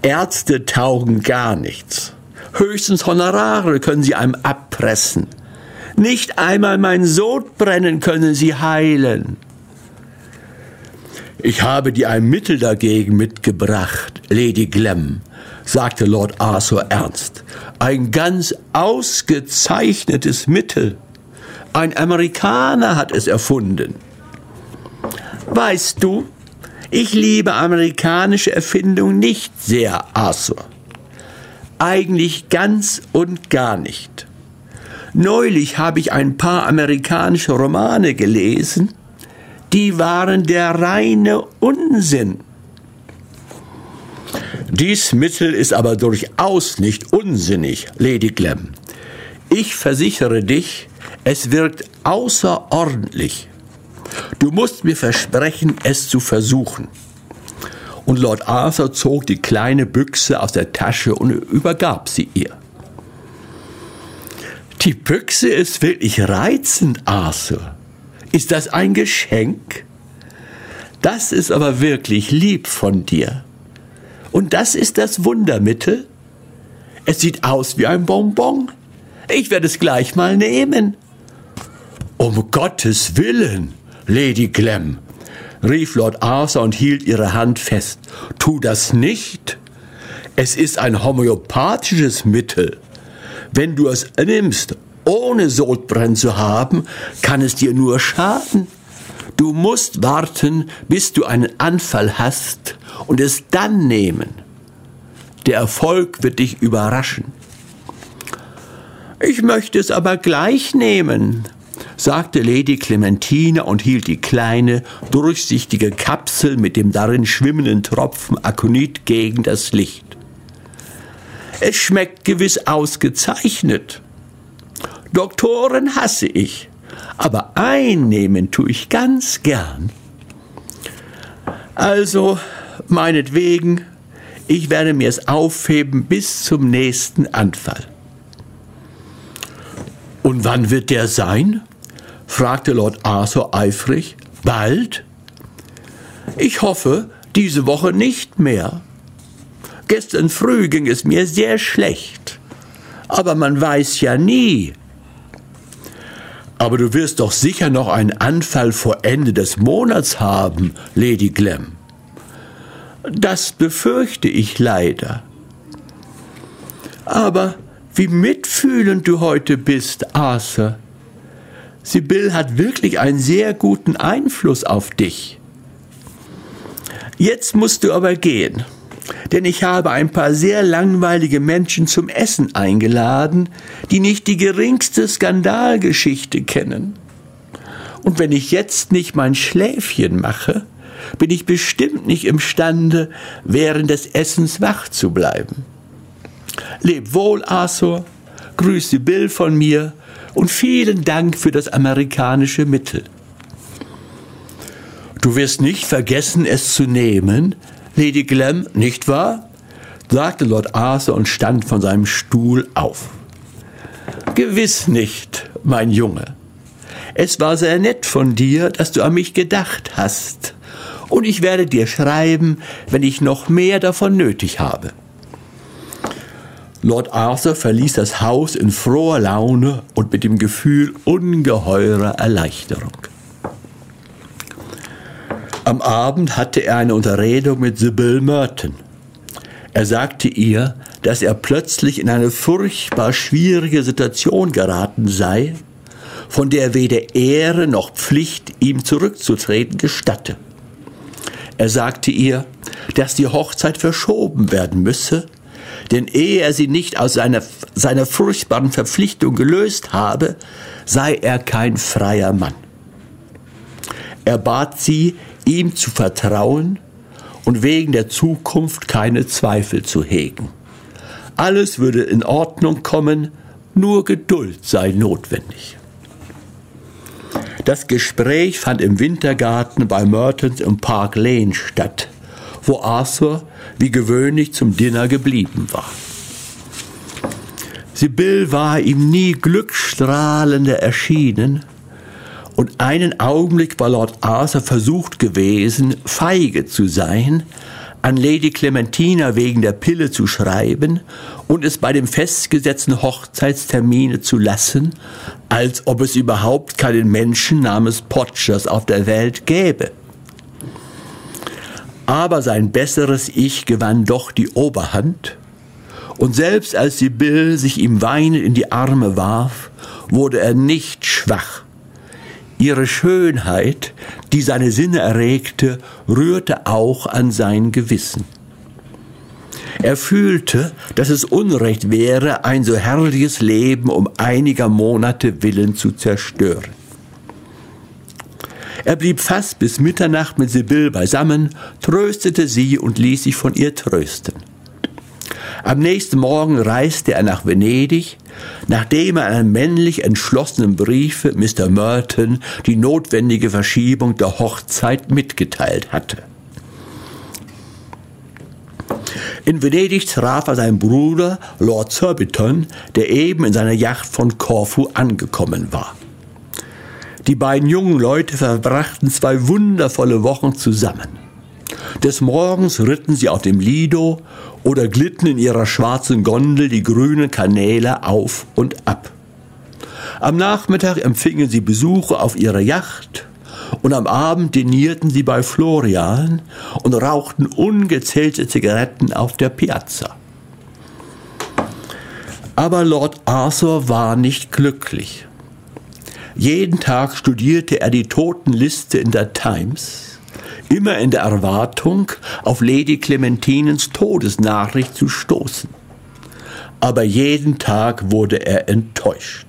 Ärzte taugen gar nichts. Höchstens Honorare können sie einem abpressen. Nicht einmal mein Sodbrennen können sie heilen. Ich habe dir ein Mittel dagegen mitgebracht, Lady Glemm, sagte Lord Arthur ernst. Ein ganz ausgezeichnetes Mittel. Ein Amerikaner hat es erfunden. Weißt du, ich liebe amerikanische Erfindungen nicht sehr, Arthur. Eigentlich ganz und gar nicht. Neulich habe ich ein paar amerikanische Romane gelesen, die waren der reine Unsinn. Dies Mittel ist aber durchaus nicht unsinnig, Lady Glemm. Ich versichere dich, es wirkt außerordentlich. Du musst mir versprechen, es zu versuchen. Und Lord Arthur zog die kleine Büchse aus der Tasche und übergab sie ihr. Die Büchse ist wirklich reizend, Arthur. Ist das ein Geschenk? Das ist aber wirklich lieb von dir. Und das ist das Wundermittel? Es sieht aus wie ein Bonbon. Ich werde es gleich mal nehmen. Um Gottes Willen, Lady Glemm, rief Lord Arthur und hielt ihre Hand fest. Tu das nicht. Es ist ein homöopathisches Mittel. Wenn du es nimmst, ohne Sodbrennen zu haben, kann es dir nur schaden. Du musst warten, bis du einen Anfall hast und es dann nehmen. Der Erfolg wird dich überraschen. Ich möchte es aber gleich nehmen, sagte Lady Clementine und hielt die kleine, durchsichtige Kapsel mit dem darin schwimmenden Tropfen Akonit gegen das Licht. Es schmeckt gewiss ausgezeichnet. Doktoren hasse ich, aber einnehmen tue ich ganz gern. Also, meinetwegen, ich werde mir es aufheben bis zum nächsten Anfall. Und wann wird der sein? fragte Lord Arthur eifrig. Bald? Ich hoffe, diese Woche nicht mehr. Gestern früh ging es mir sehr schlecht. Aber man weiß ja nie. Aber du wirst doch sicher noch einen Anfall vor Ende des Monats haben, Lady Glemm. Das befürchte ich leider. Aber wie mitfühlend du heute bist, Arthur. Sibyl hat wirklich einen sehr guten Einfluss auf dich. Jetzt musst du aber gehen, denn ich habe ein paar sehr langweilige Menschen zum Essen eingeladen, die nicht die geringste Skandalgeschichte kennen. Und wenn ich jetzt nicht mein Schläfchen mache, bin ich bestimmt nicht imstande, während des Essens wach zu bleiben. Leb wohl, Arthur, grüße Bill von mir und vielen Dank für das amerikanische Mittel. Du wirst nicht vergessen, es zu nehmen, Lady Glemm, nicht wahr? sagte Lord Arthur und stand von seinem Stuhl auf. Gewiss nicht, mein Junge. Es war sehr nett von dir, dass du an mich gedacht hast. Und ich werde dir schreiben, wenn ich noch mehr davon nötig habe. Lord Arthur verließ das Haus in froher Laune und mit dem Gefühl ungeheurer Erleichterung. Am Abend hatte er eine Unterredung mit Sibyl Merton. Er sagte ihr, dass er plötzlich in eine furchtbar schwierige Situation geraten sei, von der weder Ehre noch Pflicht, ihm zurückzutreten, gestatte. Er sagte ihr, dass die Hochzeit verschoben werden müsse, denn ehe er sie nicht aus seiner, seiner furchtbaren Verpflichtung gelöst habe, sei er kein freier Mann. Er bat sie, ihm zu vertrauen und wegen der Zukunft keine Zweifel zu hegen. Alles würde in Ordnung kommen, nur Geduld sei notwendig. Das Gespräch fand im Wintergarten bei Mertons im Park Lane statt wo Arthur wie gewöhnlich zum Dinner geblieben war. Sibyl war ihm nie glückstrahlender erschienen, und einen Augenblick war Lord Arthur versucht gewesen, feige zu sein, an Lady Clementina wegen der Pille zu schreiben und es bei dem festgesetzten Hochzeitstermine zu lassen, als ob es überhaupt keinen Menschen namens Potchers auf der Welt gäbe aber sein besseres Ich gewann doch die Oberhand, und selbst als Sibyl sich ihm weinend in die Arme warf, wurde er nicht schwach. Ihre Schönheit, die seine Sinne erregte, rührte auch an sein Gewissen. Er fühlte, dass es Unrecht wäre, ein so herrliches Leben um einiger Monate willen zu zerstören. Er blieb fast bis Mitternacht mit Sibyl beisammen, tröstete sie und ließ sich von ihr trösten. Am nächsten Morgen reiste er nach Venedig, nachdem er einem männlich entschlossenen Briefe Mr. Merton die notwendige Verschiebung der Hochzeit mitgeteilt hatte. In Venedig traf er seinen Bruder Lord Surbiton, der eben in seiner Yacht von Korfu angekommen war. Die beiden jungen Leute verbrachten zwei wundervolle Wochen zusammen. Des Morgens ritten sie auf dem Lido oder glitten in ihrer schwarzen Gondel die grünen Kanäle auf und ab. Am Nachmittag empfingen sie Besuche auf ihrer Yacht und am Abend dinierten sie bei Florian und rauchten ungezählte Zigaretten auf der Piazza. Aber Lord Arthur war nicht glücklich. Jeden Tag studierte er die Totenliste in der Times, immer in der Erwartung, auf Lady Clementinens Todesnachricht zu stoßen. Aber jeden Tag wurde er enttäuscht.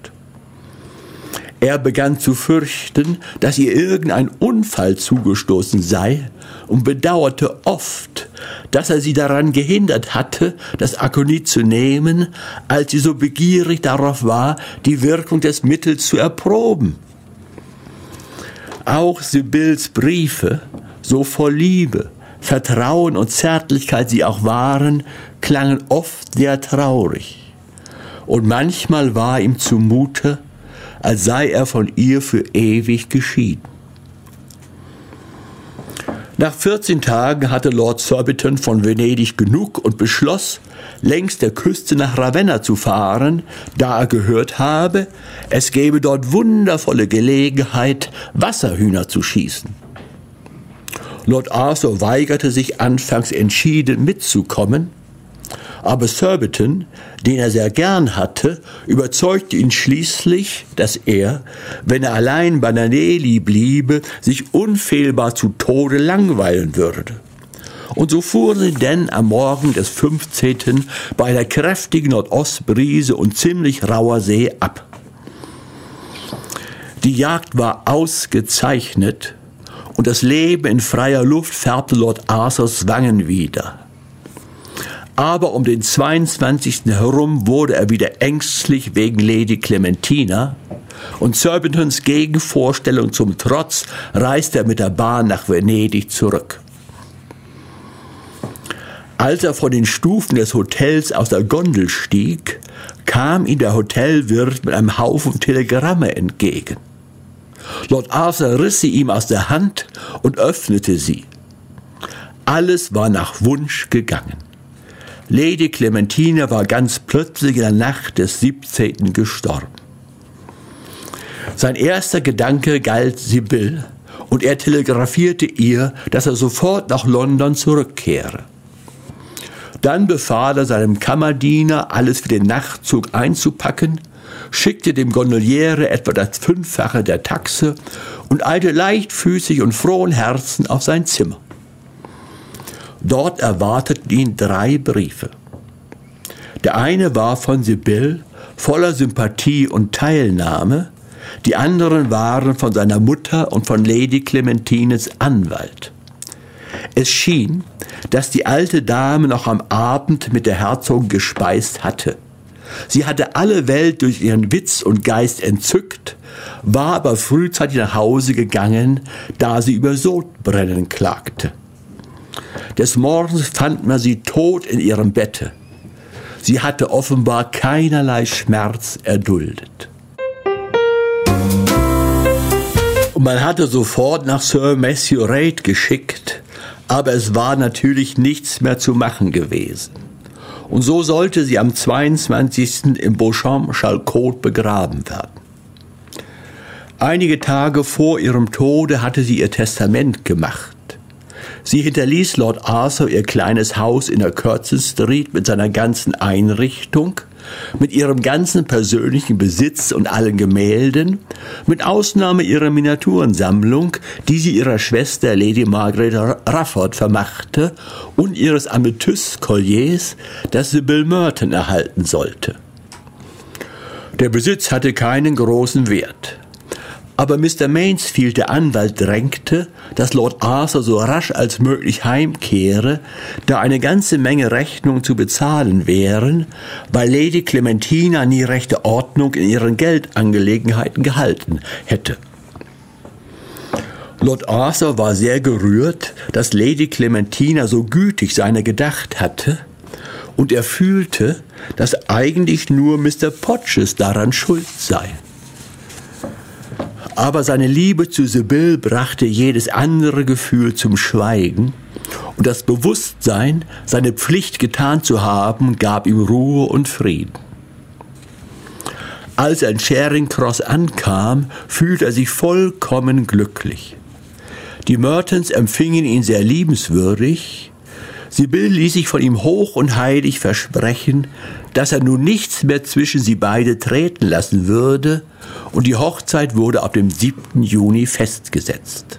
Er begann zu fürchten, dass ihr irgendein Unfall zugestoßen sei und bedauerte oft, dass er sie daran gehindert hatte, das Akonit zu nehmen, als sie so begierig darauf war, die Wirkung des Mittels zu erproben. Auch Sibylls Briefe, so voll Liebe, Vertrauen und Zärtlichkeit sie auch waren, klangen oft sehr traurig. Und manchmal war ihm zumute, als sei er von ihr für ewig geschieden. Nach 14 Tagen hatte Lord Surbiton von Venedig genug und beschloss, längs der Küste nach Ravenna zu fahren, da er gehört habe, es gäbe dort wundervolle Gelegenheit, Wasserhühner zu schießen. Lord Arthur weigerte sich anfangs entschieden mitzukommen, aber Surbiton, den er sehr gern hatte, überzeugte ihn schließlich, dass er, wenn er allein bei Naneli bliebe, sich unfehlbar zu Tode langweilen würde. Und so fuhren sie denn am Morgen des 15. bei einer kräftigen Nordostbrise und ziemlich rauer See ab. Die Jagd war ausgezeichnet und das Leben in freier Luft färbte Lord Arthurs Wangen wieder aber um den 22. herum wurde er wieder ängstlich wegen Lady Clementina und Surbiton's Gegenvorstellung zum Trotz reiste er mit der Bahn nach Venedig zurück. Als er von den Stufen des Hotels aus der Gondel stieg, kam ihm der Hotelwirt mit einem Haufen Telegramme entgegen. Lord Arthur riss sie ihm aus der Hand und öffnete sie. Alles war nach Wunsch gegangen. Lady Clementine war ganz plötzlich in der Nacht des 17. gestorben. Sein erster Gedanke galt Sibyl und er telegrafierte ihr, dass er sofort nach London zurückkehre. Dann befahl er seinem Kammerdiener, alles für den Nachtzug einzupacken, schickte dem Gondoliere etwa das Fünffache der Taxe und eilte leichtfüßig und frohen Herzen auf sein Zimmer. Dort erwarteten ihn drei Briefe. Der eine war von Sibyl, voller Sympathie und Teilnahme, die anderen waren von seiner Mutter und von Lady Clementines Anwalt. Es schien, dass die alte Dame noch am Abend mit der Herzogin gespeist hatte. Sie hatte alle Welt durch ihren Witz und Geist entzückt, war aber frühzeitig nach Hause gegangen, da sie über Sodbrennen klagte. Des Morgens fand man sie tot in ihrem Bette. Sie hatte offenbar keinerlei Schmerz erduldet. Und man hatte sofort nach Sir Matthew Reid geschickt, aber es war natürlich nichts mehr zu machen gewesen. Und so sollte sie am 22. im Beauchamp-Chalcot begraben werden. Einige Tage vor ihrem Tode hatte sie ihr Testament gemacht. Sie hinterließ Lord Arthur ihr kleines Haus in der Curtin Street mit seiner ganzen Einrichtung, mit ihrem ganzen persönlichen Besitz und allen Gemälden, mit Ausnahme ihrer Miniaturensammlung, die sie ihrer Schwester Lady Margaret Rufford vermachte, und ihres Amethyst-Colliers, das Sibyl Merton erhalten sollte. Der Besitz hatte keinen großen Wert. Aber Mr. Mainsfield, der Anwalt, drängte, dass Lord Arthur so rasch als möglich heimkehre, da eine ganze Menge Rechnungen zu bezahlen wären, weil Lady Clementina nie rechte Ordnung in ihren Geldangelegenheiten gehalten hätte. Lord Arthur war sehr gerührt, dass Lady Clementina so gütig seine gedacht hatte, und er fühlte, dass eigentlich nur Mr. Podges daran schuld sei aber seine Liebe zu Sibyl brachte jedes andere Gefühl zum Schweigen, und das Bewusstsein, seine Pflicht getan zu haben, gab ihm Ruhe und Frieden. Als er in Charing Cross ankam, fühlte er sich vollkommen glücklich. Die Mertons empfingen ihn sehr liebenswürdig, Sibyl ließ sich von ihm hoch und heilig versprechen, dass er nun nichts mehr zwischen sie beide treten lassen würde, und die Hochzeit wurde auf dem 7. Juni festgesetzt.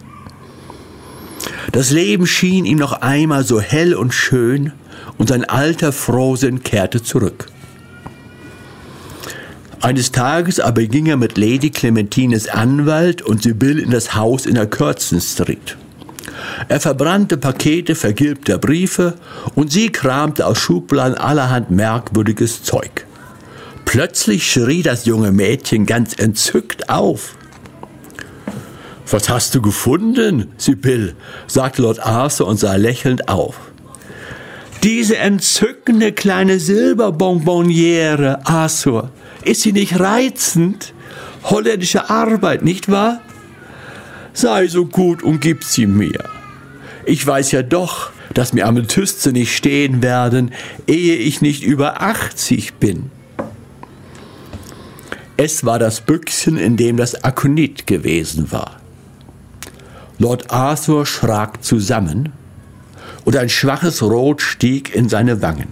Das Leben schien ihm noch einmal so hell und schön, und sein alter Frohsinn kehrte zurück. Eines Tages aber ging er mit Lady Clementines Anwalt und Sibyl in das Haus in der Curzon Street. Er verbrannte Pakete vergilbter Briefe und sie kramte aus Schubladen allerhand merkwürdiges Zeug. Plötzlich schrie das junge Mädchen ganz entzückt auf. Was hast du gefunden, Sibyl? sagte Lord Arthur und sah lächelnd auf. Diese entzückende kleine Silberbonbonniere, Arthur, ist sie nicht reizend? Holländische Arbeit, nicht wahr? Sei so gut und gib sie mir. Ich weiß ja doch, dass mir Amethyste nicht stehen werden, ehe ich nicht über 80 bin. Es war das Büchsen, in dem das Akonit gewesen war. Lord Arthur schrak zusammen und ein schwaches Rot stieg in seine Wangen.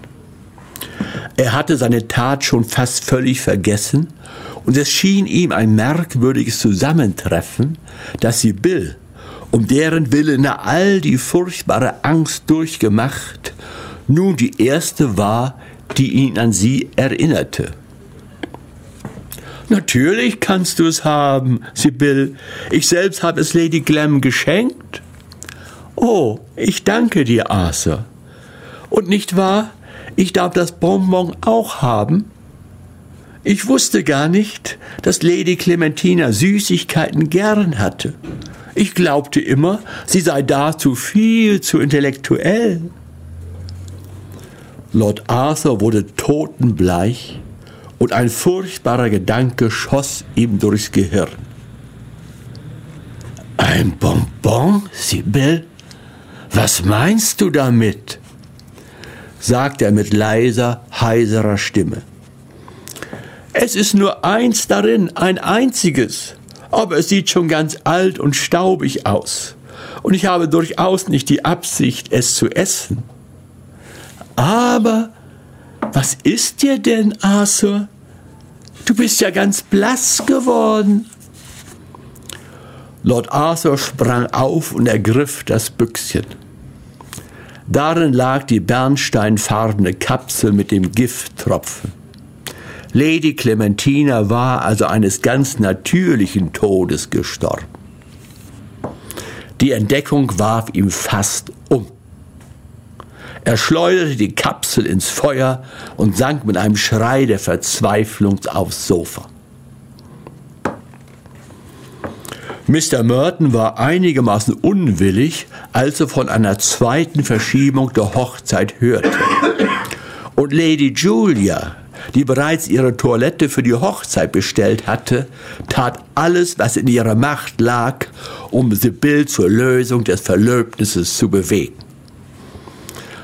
Er hatte seine Tat schon fast völlig vergessen und es schien ihm ein merkwürdiges Zusammentreffen, dass sie Bill, um deren Willen er all die furchtbare Angst durchgemacht, nun die erste war, die ihn an sie erinnerte. Natürlich kannst du es haben, Sibyl. Ich selbst habe es Lady Glam geschenkt. Oh, ich danke dir, Arthur. Und nicht wahr, ich darf das Bonbon auch haben? Ich wusste gar nicht, dass Lady Clementina Süßigkeiten gern hatte. Ich glaubte immer, sie sei dazu viel zu intellektuell. Lord Arthur wurde totenbleich und ein furchtbarer Gedanke schoss ihm durchs Gehirn. Ein Bonbon, Sibyl? Was meinst du damit? sagte er mit leiser, heiserer Stimme. Es ist nur eins darin, ein einziges, aber es sieht schon ganz alt und staubig aus, und ich habe durchaus nicht die Absicht, es zu essen. Aber was ist dir denn, Arthur? Du bist ja ganz blass geworden. Lord Arthur sprang auf und ergriff das Büchschen. Darin lag die bernsteinfarbene Kapsel mit dem Gifttropfen. Lady Clementina war also eines ganz natürlichen Todes gestorben. Die Entdeckung warf ihm fast um. Er schleuderte die Kapsel ins Feuer und sank mit einem Schrei der Verzweiflung aufs Sofa. Mr. Merton war einigermaßen unwillig, als er von einer zweiten Verschiebung der Hochzeit hörte. Und Lady Julia, die bereits ihre Toilette für die Hochzeit bestellt hatte, tat alles, was in ihrer Macht lag, um Sibyl zur Lösung des Verlöbnisses zu bewegen.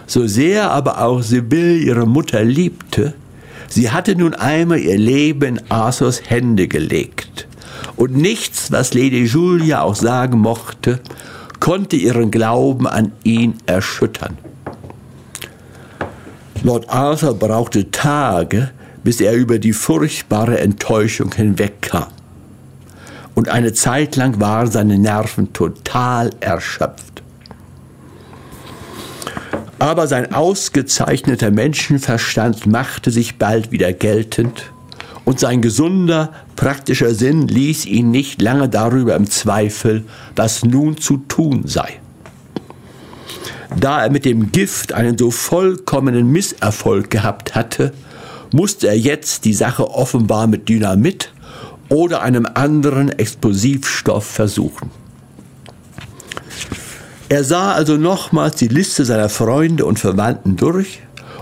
So sehr aber auch Sibyl ihre Mutter liebte, sie hatte nun einmal ihr Leben in Arthurs Hände gelegt. Und nichts, was Lady Julia auch sagen mochte, konnte ihren Glauben an ihn erschüttern. Lord Arthur brauchte Tage, bis er über die furchtbare Enttäuschung hinwegkam. Und eine Zeit lang waren seine Nerven total erschöpft. Aber sein ausgezeichneter Menschenverstand machte sich bald wieder geltend und sein gesunder, praktischer Sinn ließ ihn nicht lange darüber im Zweifel, was nun zu tun sei. Da er mit dem Gift einen so vollkommenen Misserfolg gehabt hatte, musste er jetzt die Sache offenbar mit Dynamit oder einem anderen Explosivstoff versuchen. Er sah also nochmals die Liste seiner Freunde und Verwandten durch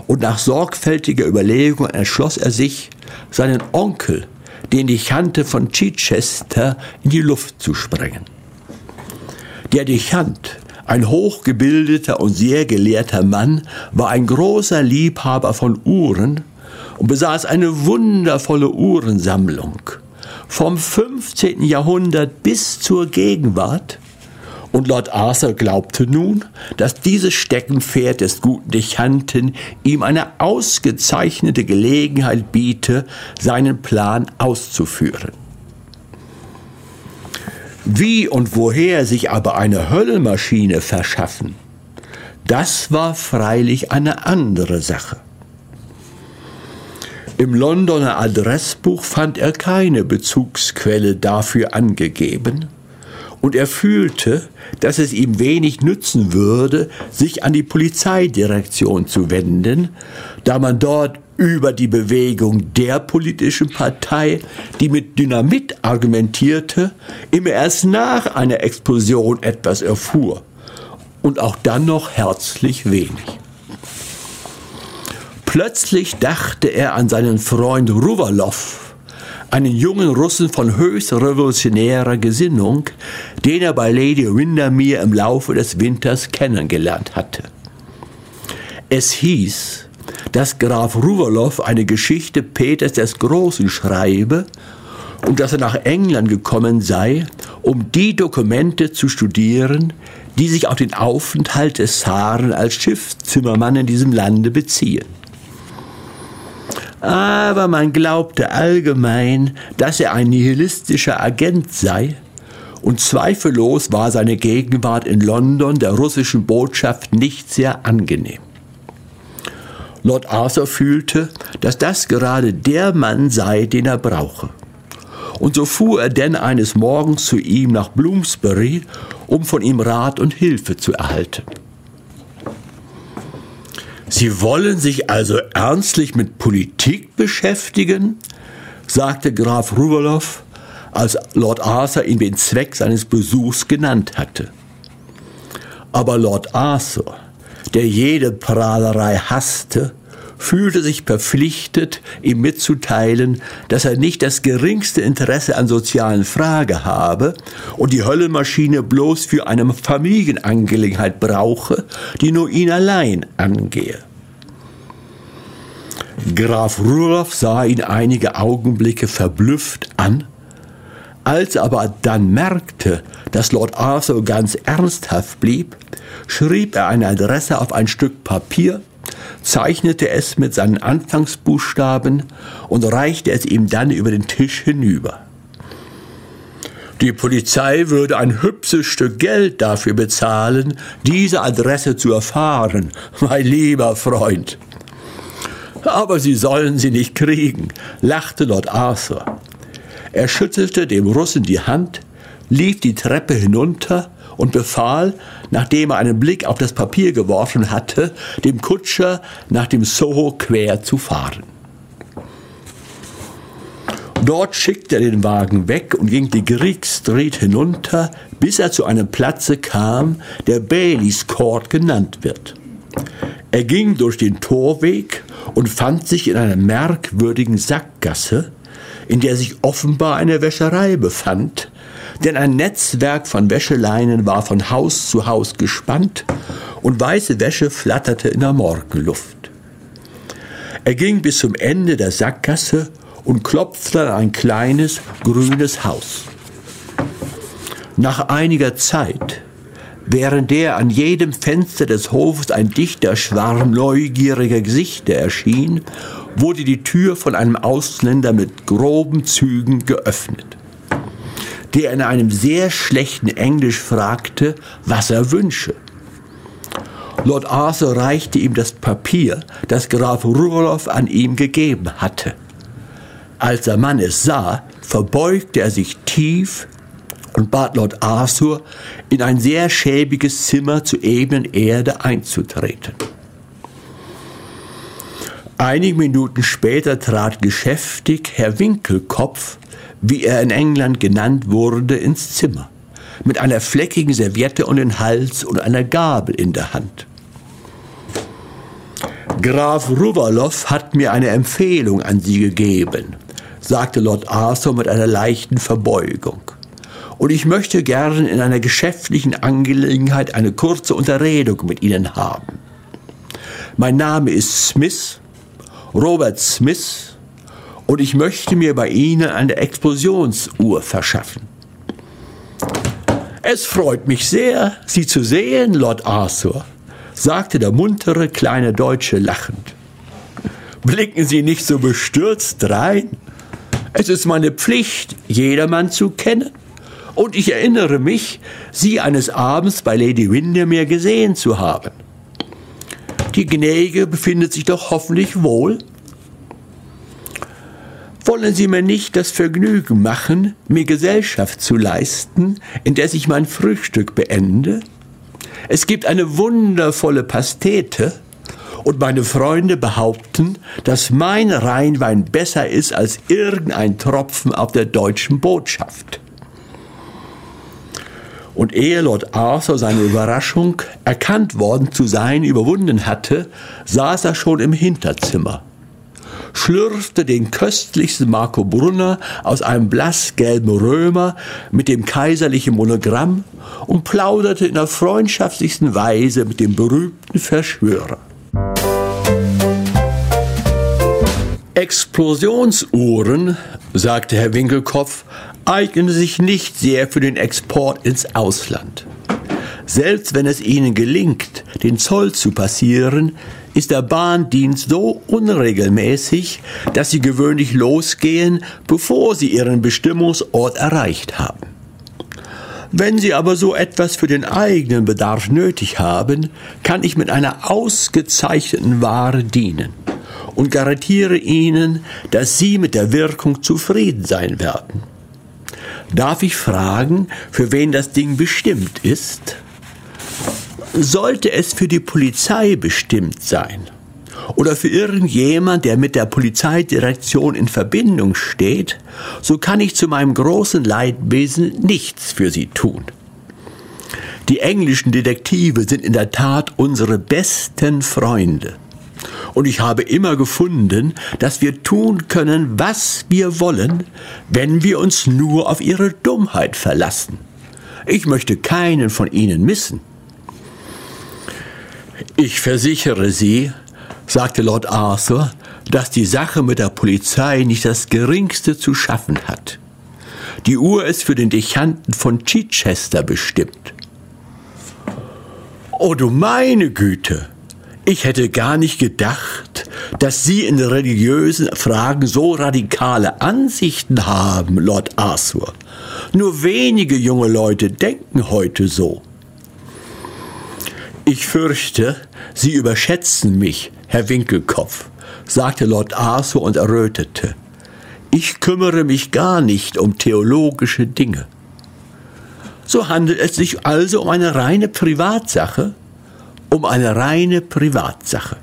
und nach sorgfältiger Überlegung entschloss er sich, seinen Onkel, den Dichante von Chichester, in die Luft zu sprengen. Der Dichant, ein hochgebildeter und sehr gelehrter Mann, war ein großer Liebhaber von Uhren und besaß eine wundervolle Uhrensammlung. Vom 15. Jahrhundert bis zur Gegenwart und Lord Arthur glaubte nun, dass dieses Steckenpferd des guten Dechanten ihm eine ausgezeichnete Gelegenheit biete, seinen Plan auszuführen. Wie und woher sich aber eine Höllenmaschine verschaffen, das war freilich eine andere Sache. Im Londoner Adressbuch fand er keine Bezugsquelle dafür angegeben, und er fühlte, dass es ihm wenig nützen würde, sich an die Polizeidirektion zu wenden, da man dort über die Bewegung der politischen Partei, die mit Dynamit argumentierte, immer erst nach einer Explosion etwas erfuhr und auch dann noch herzlich wenig. Plötzlich dachte er an seinen Freund Ruwalow, einen jungen Russen von höchst revolutionärer Gesinnung, den er bei Lady Windermere im Laufe des Winters kennengelernt hatte. Es hieß, dass Graf Ruwolow eine Geschichte Peters des Großen schreibe und dass er nach England gekommen sei, um die Dokumente zu studieren, die sich auf den Aufenthalt des Zaren als Schiffszimmermann in diesem Lande beziehen. Aber man glaubte allgemein, dass er ein nihilistischer Agent sei, und zweifellos war seine Gegenwart in London der russischen Botschaft nicht sehr angenehm. Lord Arthur fühlte, dass das gerade der Mann sei, den er brauche. Und so fuhr er denn eines Morgens zu ihm nach Bloomsbury, um von ihm Rat und Hilfe zu erhalten. Sie wollen sich also ernstlich mit Politik beschäftigen? sagte Graf Rubelow, als Lord Arthur ihm den Zweck seines Besuchs genannt hatte. Aber Lord Arthur, der jede Prahlerei hasste, fühlte sich verpflichtet, ihm mitzuteilen, dass er nicht das geringste Interesse an sozialen Fragen habe und die Höllenmaschine bloß für eine Familienangelegenheit brauche, die nur ihn allein angehe. Graf Rudolf sah ihn einige Augenblicke verblüfft an, als er aber dann merkte, dass Lord Arthur ganz ernsthaft blieb, schrieb er eine Adresse auf ein Stück Papier zeichnete es mit seinen Anfangsbuchstaben und reichte es ihm dann über den Tisch hinüber. Die Polizei würde ein hübsches Stück Geld dafür bezahlen, diese Adresse zu erfahren, mein lieber Freund. Aber sie sollen sie nicht kriegen, lachte Lord Arthur. Er schüttelte dem Russen die Hand, lief die Treppe hinunter und befahl, nachdem er einen Blick auf das Papier geworfen hatte, dem Kutscher nach dem Soho quer zu fahren. Dort schickte er den Wagen weg und ging die Greek Street hinunter, bis er zu einem Platze kam, der Baileys Court genannt wird. Er ging durch den Torweg und fand sich in einer merkwürdigen Sackgasse, in der sich offenbar eine Wäscherei befand, denn ein Netzwerk von Wäscheleinen war von Haus zu Haus gespannt und weiße Wäsche flatterte in der Morgenluft. Er ging bis zum Ende der Sackgasse und klopfte an ein kleines, grünes Haus. Nach einiger Zeit, während der an jedem Fenster des Hofes ein dichter Schwarm neugieriger Gesichter erschien, wurde die Tür von einem Ausländer mit groben Zügen geöffnet der in einem sehr schlechten Englisch fragte, was er wünsche. Lord Arthur reichte ihm das Papier, das Graf Rudolph an ihm gegeben hatte. Als der Mann es sah, verbeugte er sich tief und bat Lord Arthur, in ein sehr schäbiges Zimmer zur ebenen Erde einzutreten. Einige Minuten später trat geschäftig Herr Winkelkopf wie er in England genannt wurde, ins Zimmer, mit einer fleckigen Serviette um den Hals und einer Gabel in der Hand. Graf Ruwalow hat mir eine Empfehlung an Sie gegeben, sagte Lord Arthur mit einer leichten Verbeugung. Und ich möchte gern in einer geschäftlichen Angelegenheit eine kurze Unterredung mit Ihnen haben. Mein Name ist Smith, Robert Smith, und ich möchte mir bei Ihnen eine Explosionsuhr verschaffen. Es freut mich sehr, Sie zu sehen, Lord Arthur, sagte der muntere kleine Deutsche lachend. Blicken Sie nicht so bestürzt rein. Es ist meine Pflicht, jedermann zu kennen. Und ich erinnere mich, Sie eines Abends bei Lady Windermere gesehen zu haben. Die Gnädige befindet sich doch hoffentlich wohl? Wollen Sie mir nicht das Vergnügen machen, mir Gesellschaft zu leisten, in der ich mein Frühstück beende? Es gibt eine wundervolle Pastete, und meine Freunde behaupten, dass mein Rheinwein besser ist als irgendein Tropfen auf der deutschen Botschaft. Und ehe Lord Arthur seine Überraschung, erkannt worden zu sein, überwunden hatte, saß er schon im Hinterzimmer schlürfte den köstlichsten Marco Brunner aus einem blassgelben Römer mit dem kaiserlichen Monogramm und plauderte in der freundschaftlichsten Weise mit dem berühmten Verschwörer. Explosionsuhren, sagte Herr Winkelkopf, eignen sich nicht sehr für den Export ins Ausland. Selbst wenn es ihnen gelingt, den Zoll zu passieren, ist der Bahndienst so unregelmäßig, dass sie gewöhnlich losgehen, bevor sie ihren Bestimmungsort erreicht haben. Wenn Sie aber so etwas für den eigenen Bedarf nötig haben, kann ich mit einer ausgezeichneten Ware dienen und garantiere Ihnen, dass Sie mit der Wirkung zufrieden sein werden. Darf ich fragen, für wen das Ding bestimmt ist? Sollte es für die Polizei bestimmt sein oder für irgendjemand, der mit der Polizeidirektion in Verbindung steht, so kann ich zu meinem großen Leidwesen nichts für sie tun. Die englischen Detektive sind in der Tat unsere besten Freunde. Und ich habe immer gefunden, dass wir tun können, was wir wollen, wenn wir uns nur auf ihre Dummheit verlassen. Ich möchte keinen von ihnen missen. Ich versichere Sie, sagte Lord Arthur, dass die Sache mit der Polizei nicht das geringste zu schaffen hat. Die Uhr ist für den Dechanten von Chichester bestimmt. Oh du meine Güte! Ich hätte gar nicht gedacht, dass Sie in religiösen Fragen so radikale Ansichten haben, Lord Arthur. Nur wenige junge Leute denken heute so. Ich fürchte, Sie überschätzen mich, Herr Winkelkopf, sagte Lord Arthur und errötete. Ich kümmere mich gar nicht um theologische Dinge. So handelt es sich also um eine reine Privatsache, um eine reine Privatsache.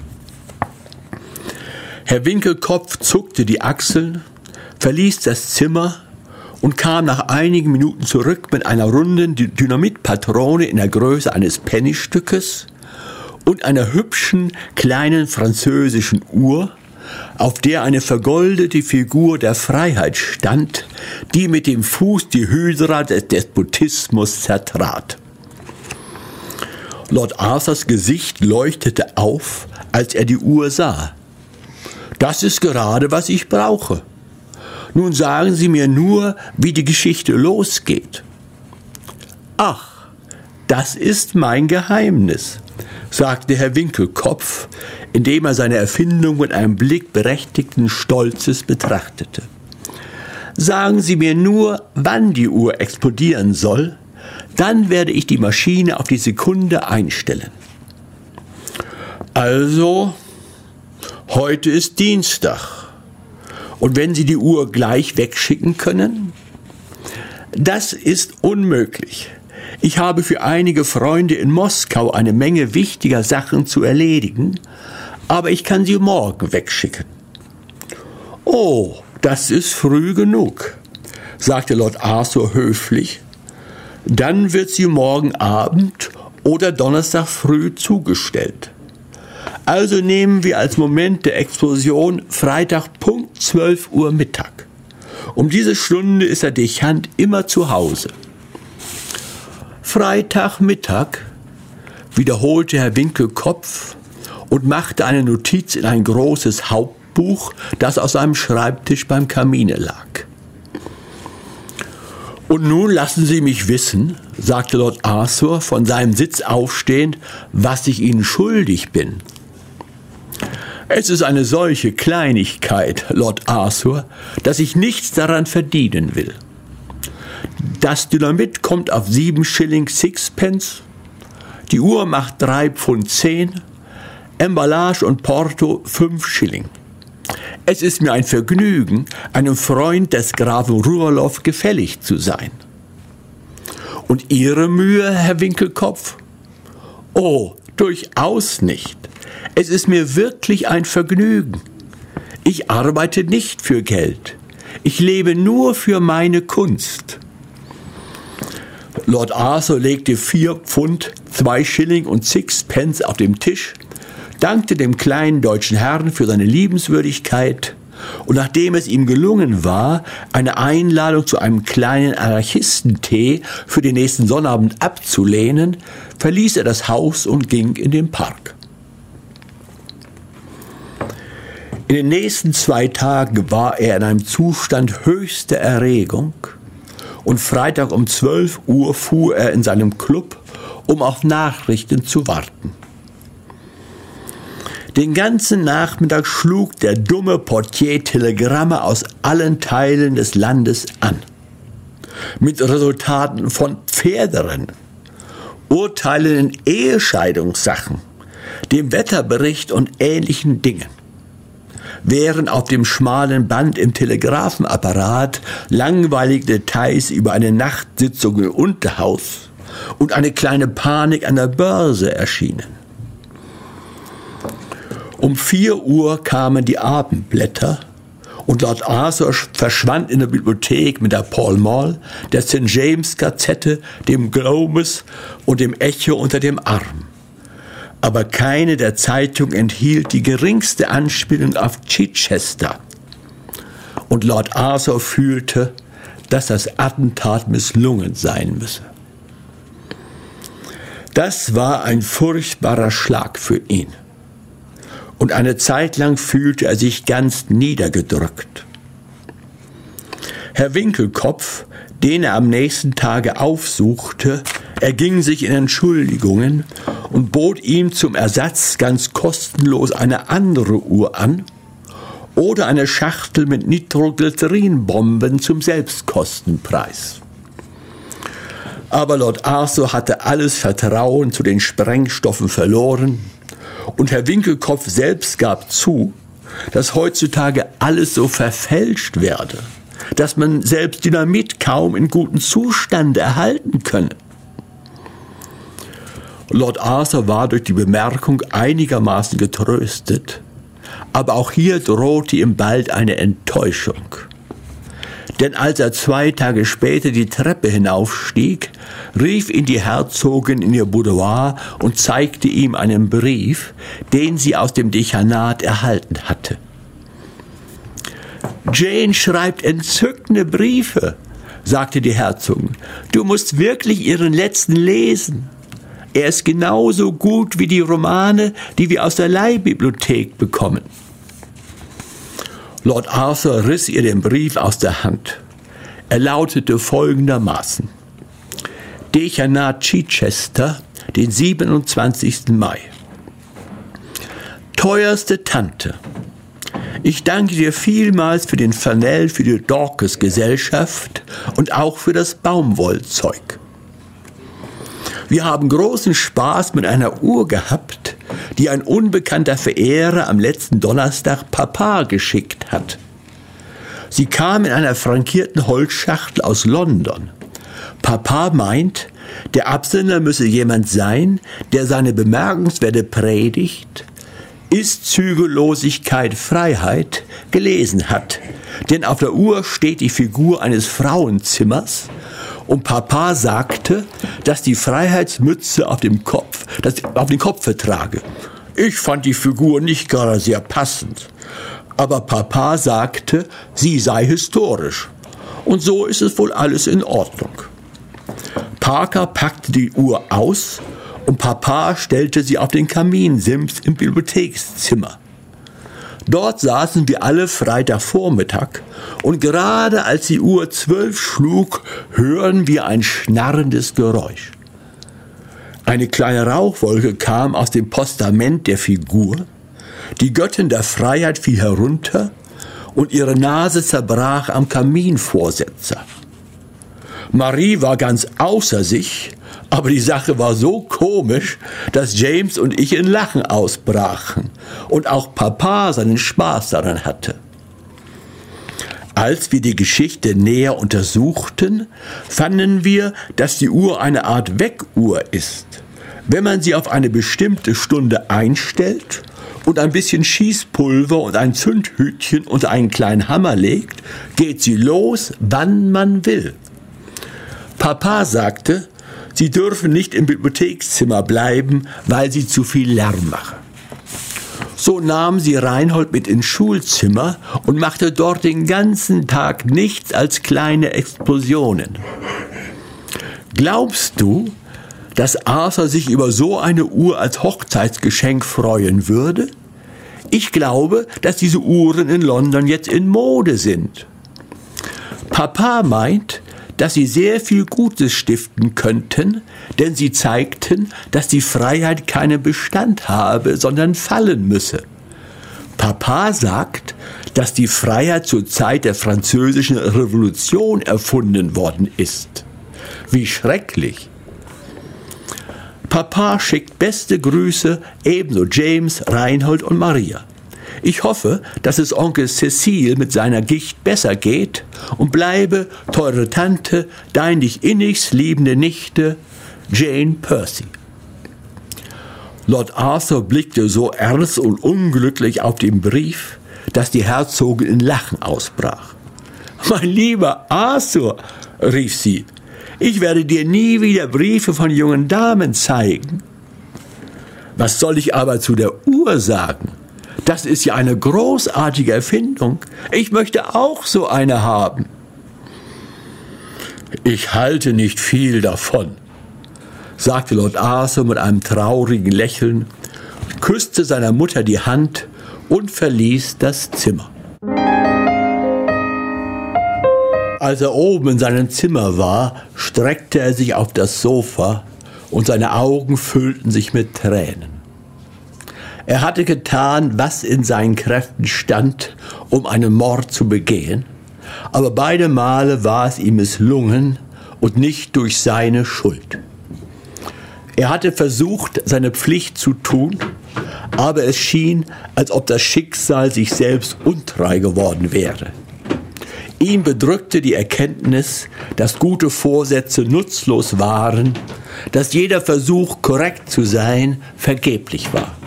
Herr Winkelkopf zuckte die Achseln, verließ das Zimmer und kam nach einigen Minuten zurück mit einer runden Dynamitpatrone in der Größe eines Pennystückes und einer hübschen kleinen französischen Uhr, auf der eine vergoldete Figur der Freiheit stand, die mit dem Fuß die Hydra des Despotismus zertrat. Lord Arthurs Gesicht leuchtete auf, als er die Uhr sah. Das ist gerade, was ich brauche. Nun sagen Sie mir nur, wie die Geschichte losgeht. Ach, das ist mein Geheimnis, sagte Herr Winkelkopf, indem er seine Erfindung mit einem Blick berechtigten Stolzes betrachtete. Sagen Sie mir nur, wann die Uhr explodieren soll, dann werde ich die Maschine auf die Sekunde einstellen. Also, heute ist Dienstag. Und wenn Sie die Uhr gleich wegschicken können? Das ist unmöglich. Ich habe für einige Freunde in Moskau eine Menge wichtiger Sachen zu erledigen, aber ich kann sie morgen wegschicken. Oh, das ist früh genug, sagte Lord Arthur höflich. Dann wird sie morgen Abend oder Donnerstag früh zugestellt. Also nehmen wir als Moment der Explosion Freitag Punkt 12 Uhr Mittag. Um diese Stunde ist der Dechant immer zu Hause. Freitagmittag, wiederholte Herr Winkelkopf und machte eine Notiz in ein großes Hauptbuch, das aus seinem Schreibtisch beim Kamine lag. Und nun lassen Sie mich wissen, sagte Lord Arthur von seinem Sitz aufstehend, was ich Ihnen schuldig bin. Es ist eine solche Kleinigkeit, Lord Arthur, dass ich nichts daran verdienen will. Das Dynamit kommt auf sieben Schilling Sixpence, die Uhr macht drei Pfund zehn, Emballage und Porto fünf Schilling. Es ist mir ein Vergnügen, einem Freund des Grafen Ruhrloff gefällig zu sein. Und Ihre Mühe, Herr Winkelkopf? Oh, durchaus nicht. Es ist mir wirklich ein Vergnügen. Ich arbeite nicht für Geld. Ich lebe nur für meine Kunst. Lord Arthur legte vier Pfund, zwei Schilling und Sixpence auf dem Tisch, dankte dem kleinen deutschen Herrn für seine Liebenswürdigkeit und nachdem es ihm gelungen war, eine Einladung zu einem kleinen Anarchistentee für den nächsten Sonnabend abzulehnen, verließ er das Haus und ging in den Park. In den nächsten zwei Tagen war er in einem Zustand höchster Erregung und Freitag um 12 Uhr fuhr er in seinem Club, um auf Nachrichten zu warten. Den ganzen Nachmittag schlug der dumme Portier Telegramme aus allen Teilen des Landes an. Mit Resultaten von Pferderennen, Urteilen in Ehescheidungssachen, dem Wetterbericht und ähnlichen Dingen. Während auf dem schmalen Band im Telegrafenapparat langweilige Details über eine Nachtsitzung im Unterhaus und eine kleine Panik an der Börse erschienen. Um vier Uhr kamen die Abendblätter und Lord Arthur verschwand in der Bibliothek mit der Paul Mall, der St. James Gazette, dem Globus und dem Echo unter dem Arm. Aber keine der Zeitungen enthielt die geringste Anspielung auf Chichester. Und Lord Arthur fühlte, dass das Attentat misslungen sein müsse. Das war ein furchtbarer Schlag für ihn und eine Zeit lang fühlte er sich ganz niedergedrückt. Herr Winkelkopf, den er am nächsten Tage aufsuchte, erging sich in Entschuldigungen und bot ihm zum Ersatz ganz kostenlos eine andere Uhr an oder eine Schachtel mit Nitroglycerinbomben zum Selbstkostenpreis. Aber Lord Arthur hatte alles Vertrauen zu den Sprengstoffen verloren und Herr Winkelkopf selbst gab zu, dass heutzutage alles so verfälscht werde, dass man selbst Dynamit kaum in gutem Zustand erhalten könne. Lord Arthur war durch die Bemerkung einigermaßen getröstet, aber auch hier drohte ihm bald eine Enttäuschung. Denn als er zwei Tage später die Treppe hinaufstieg, rief ihn die Herzogin in ihr Boudoir und zeigte ihm einen Brief, den sie aus dem Dechanat erhalten hatte. Jane schreibt entzückende Briefe, sagte die Herzogin. Du musst wirklich ihren letzten lesen. Er ist genauso gut wie die Romane, die wir aus der Leihbibliothek bekommen. Lord Arthur riss ihr den Brief aus der Hand. Er lautete folgendermaßen. Dechanat Chichester, den 27. Mai. Teuerste Tante, ich danke dir vielmals für den Flanell für die Dorcas Gesellschaft und auch für das Baumwollzeug. Wir haben großen Spaß mit einer Uhr gehabt, die ein unbekannter Verehrer am letzten Donnerstag Papa geschickt hat. Sie kam in einer frankierten Holzschachtel aus London. Papa meint, der Absender müsse jemand sein, der seine bemerkenswerte Predigt ist Zügellosigkeit Freiheit gelesen hat. Denn auf der Uhr steht die Figur eines Frauenzimmers und Papa sagte, dass die Freiheitsmütze auf dem Kopf, dass auf den Kopf vertrage. Ich fand die Figur nicht gerade sehr passend. Aber Papa sagte, sie sei historisch. Und so ist es wohl alles in Ordnung. Parker packte die Uhr aus und Papa stellte sie auf den Kaminsims im Bibliothekszimmer. Dort saßen wir alle Freitagvormittag und gerade als die Uhr zwölf schlug, hören wir ein schnarrendes Geräusch. Eine kleine Rauchwolke kam aus dem Postament der Figur, die Göttin der Freiheit fiel herunter und ihre Nase zerbrach am Kaminvorsetzer. Marie war ganz außer sich, aber die Sache war so komisch, dass James und ich in Lachen ausbrachen und auch Papa seinen Spaß daran hatte. Als wir die Geschichte näher untersuchten, fanden wir, dass die Uhr eine Art Weckuhr ist. Wenn man sie auf eine bestimmte Stunde einstellt und ein bisschen Schießpulver und ein Zündhütchen unter einen kleinen Hammer legt, geht sie los, wann man will. Papa sagte, sie dürfen nicht im Bibliothekszimmer bleiben, weil sie zu viel Lärm machen. So nahm sie Reinhold mit ins Schulzimmer und machte dort den ganzen Tag nichts als kleine Explosionen. Glaubst du, dass Arthur sich über so eine Uhr als Hochzeitsgeschenk freuen würde? Ich glaube, dass diese Uhren in London jetzt in Mode sind. Papa meint, dass sie sehr viel Gutes stiften könnten, denn sie zeigten, dass die Freiheit keinen Bestand habe, sondern fallen müsse. Papa sagt, dass die Freiheit zur Zeit der französischen Revolution erfunden worden ist. Wie schrecklich. Papa schickt beste Grüße, ebenso James, Reinhold und Maria. Ich hoffe, dass es Onkel Cecil mit seiner Gicht besser geht und bleibe, teure Tante, dein dich innigst liebende Nichte, Jane Percy. Lord Arthur blickte so ernst und unglücklich auf den Brief, dass die Herzogin in Lachen ausbrach. Mein lieber Arthur, rief sie, ich werde dir nie wieder Briefe von jungen Damen zeigen. Was soll ich aber zu der Uhr sagen? Das ist ja eine großartige Erfindung. Ich möchte auch so eine haben. Ich halte nicht viel davon, sagte Lord Arthur mit einem traurigen Lächeln, küsste seiner Mutter die Hand und verließ das Zimmer. Als er oben in seinem Zimmer war, streckte er sich auf das Sofa und seine Augen füllten sich mit Tränen. Er hatte getan, was in seinen Kräften stand, um einen Mord zu begehen, aber beide Male war es ihm misslungen und nicht durch seine Schuld. Er hatte versucht, seine Pflicht zu tun, aber es schien, als ob das Schicksal sich selbst untreu geworden wäre. Ihn bedrückte die Erkenntnis, dass gute Vorsätze nutzlos waren, dass jeder Versuch, korrekt zu sein, vergeblich war.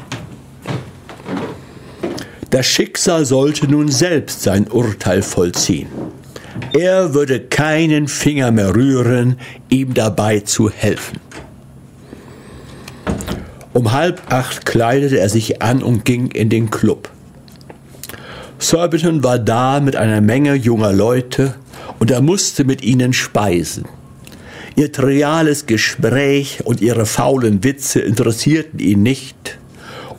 Das Schicksal sollte nun selbst sein Urteil vollziehen. Er würde keinen Finger mehr rühren, ihm dabei zu helfen. Um halb acht kleidete er sich an und ging in den Club. Surbiton war da mit einer Menge junger Leute und er musste mit ihnen speisen. Ihr triviales Gespräch und ihre faulen Witze interessierten ihn nicht,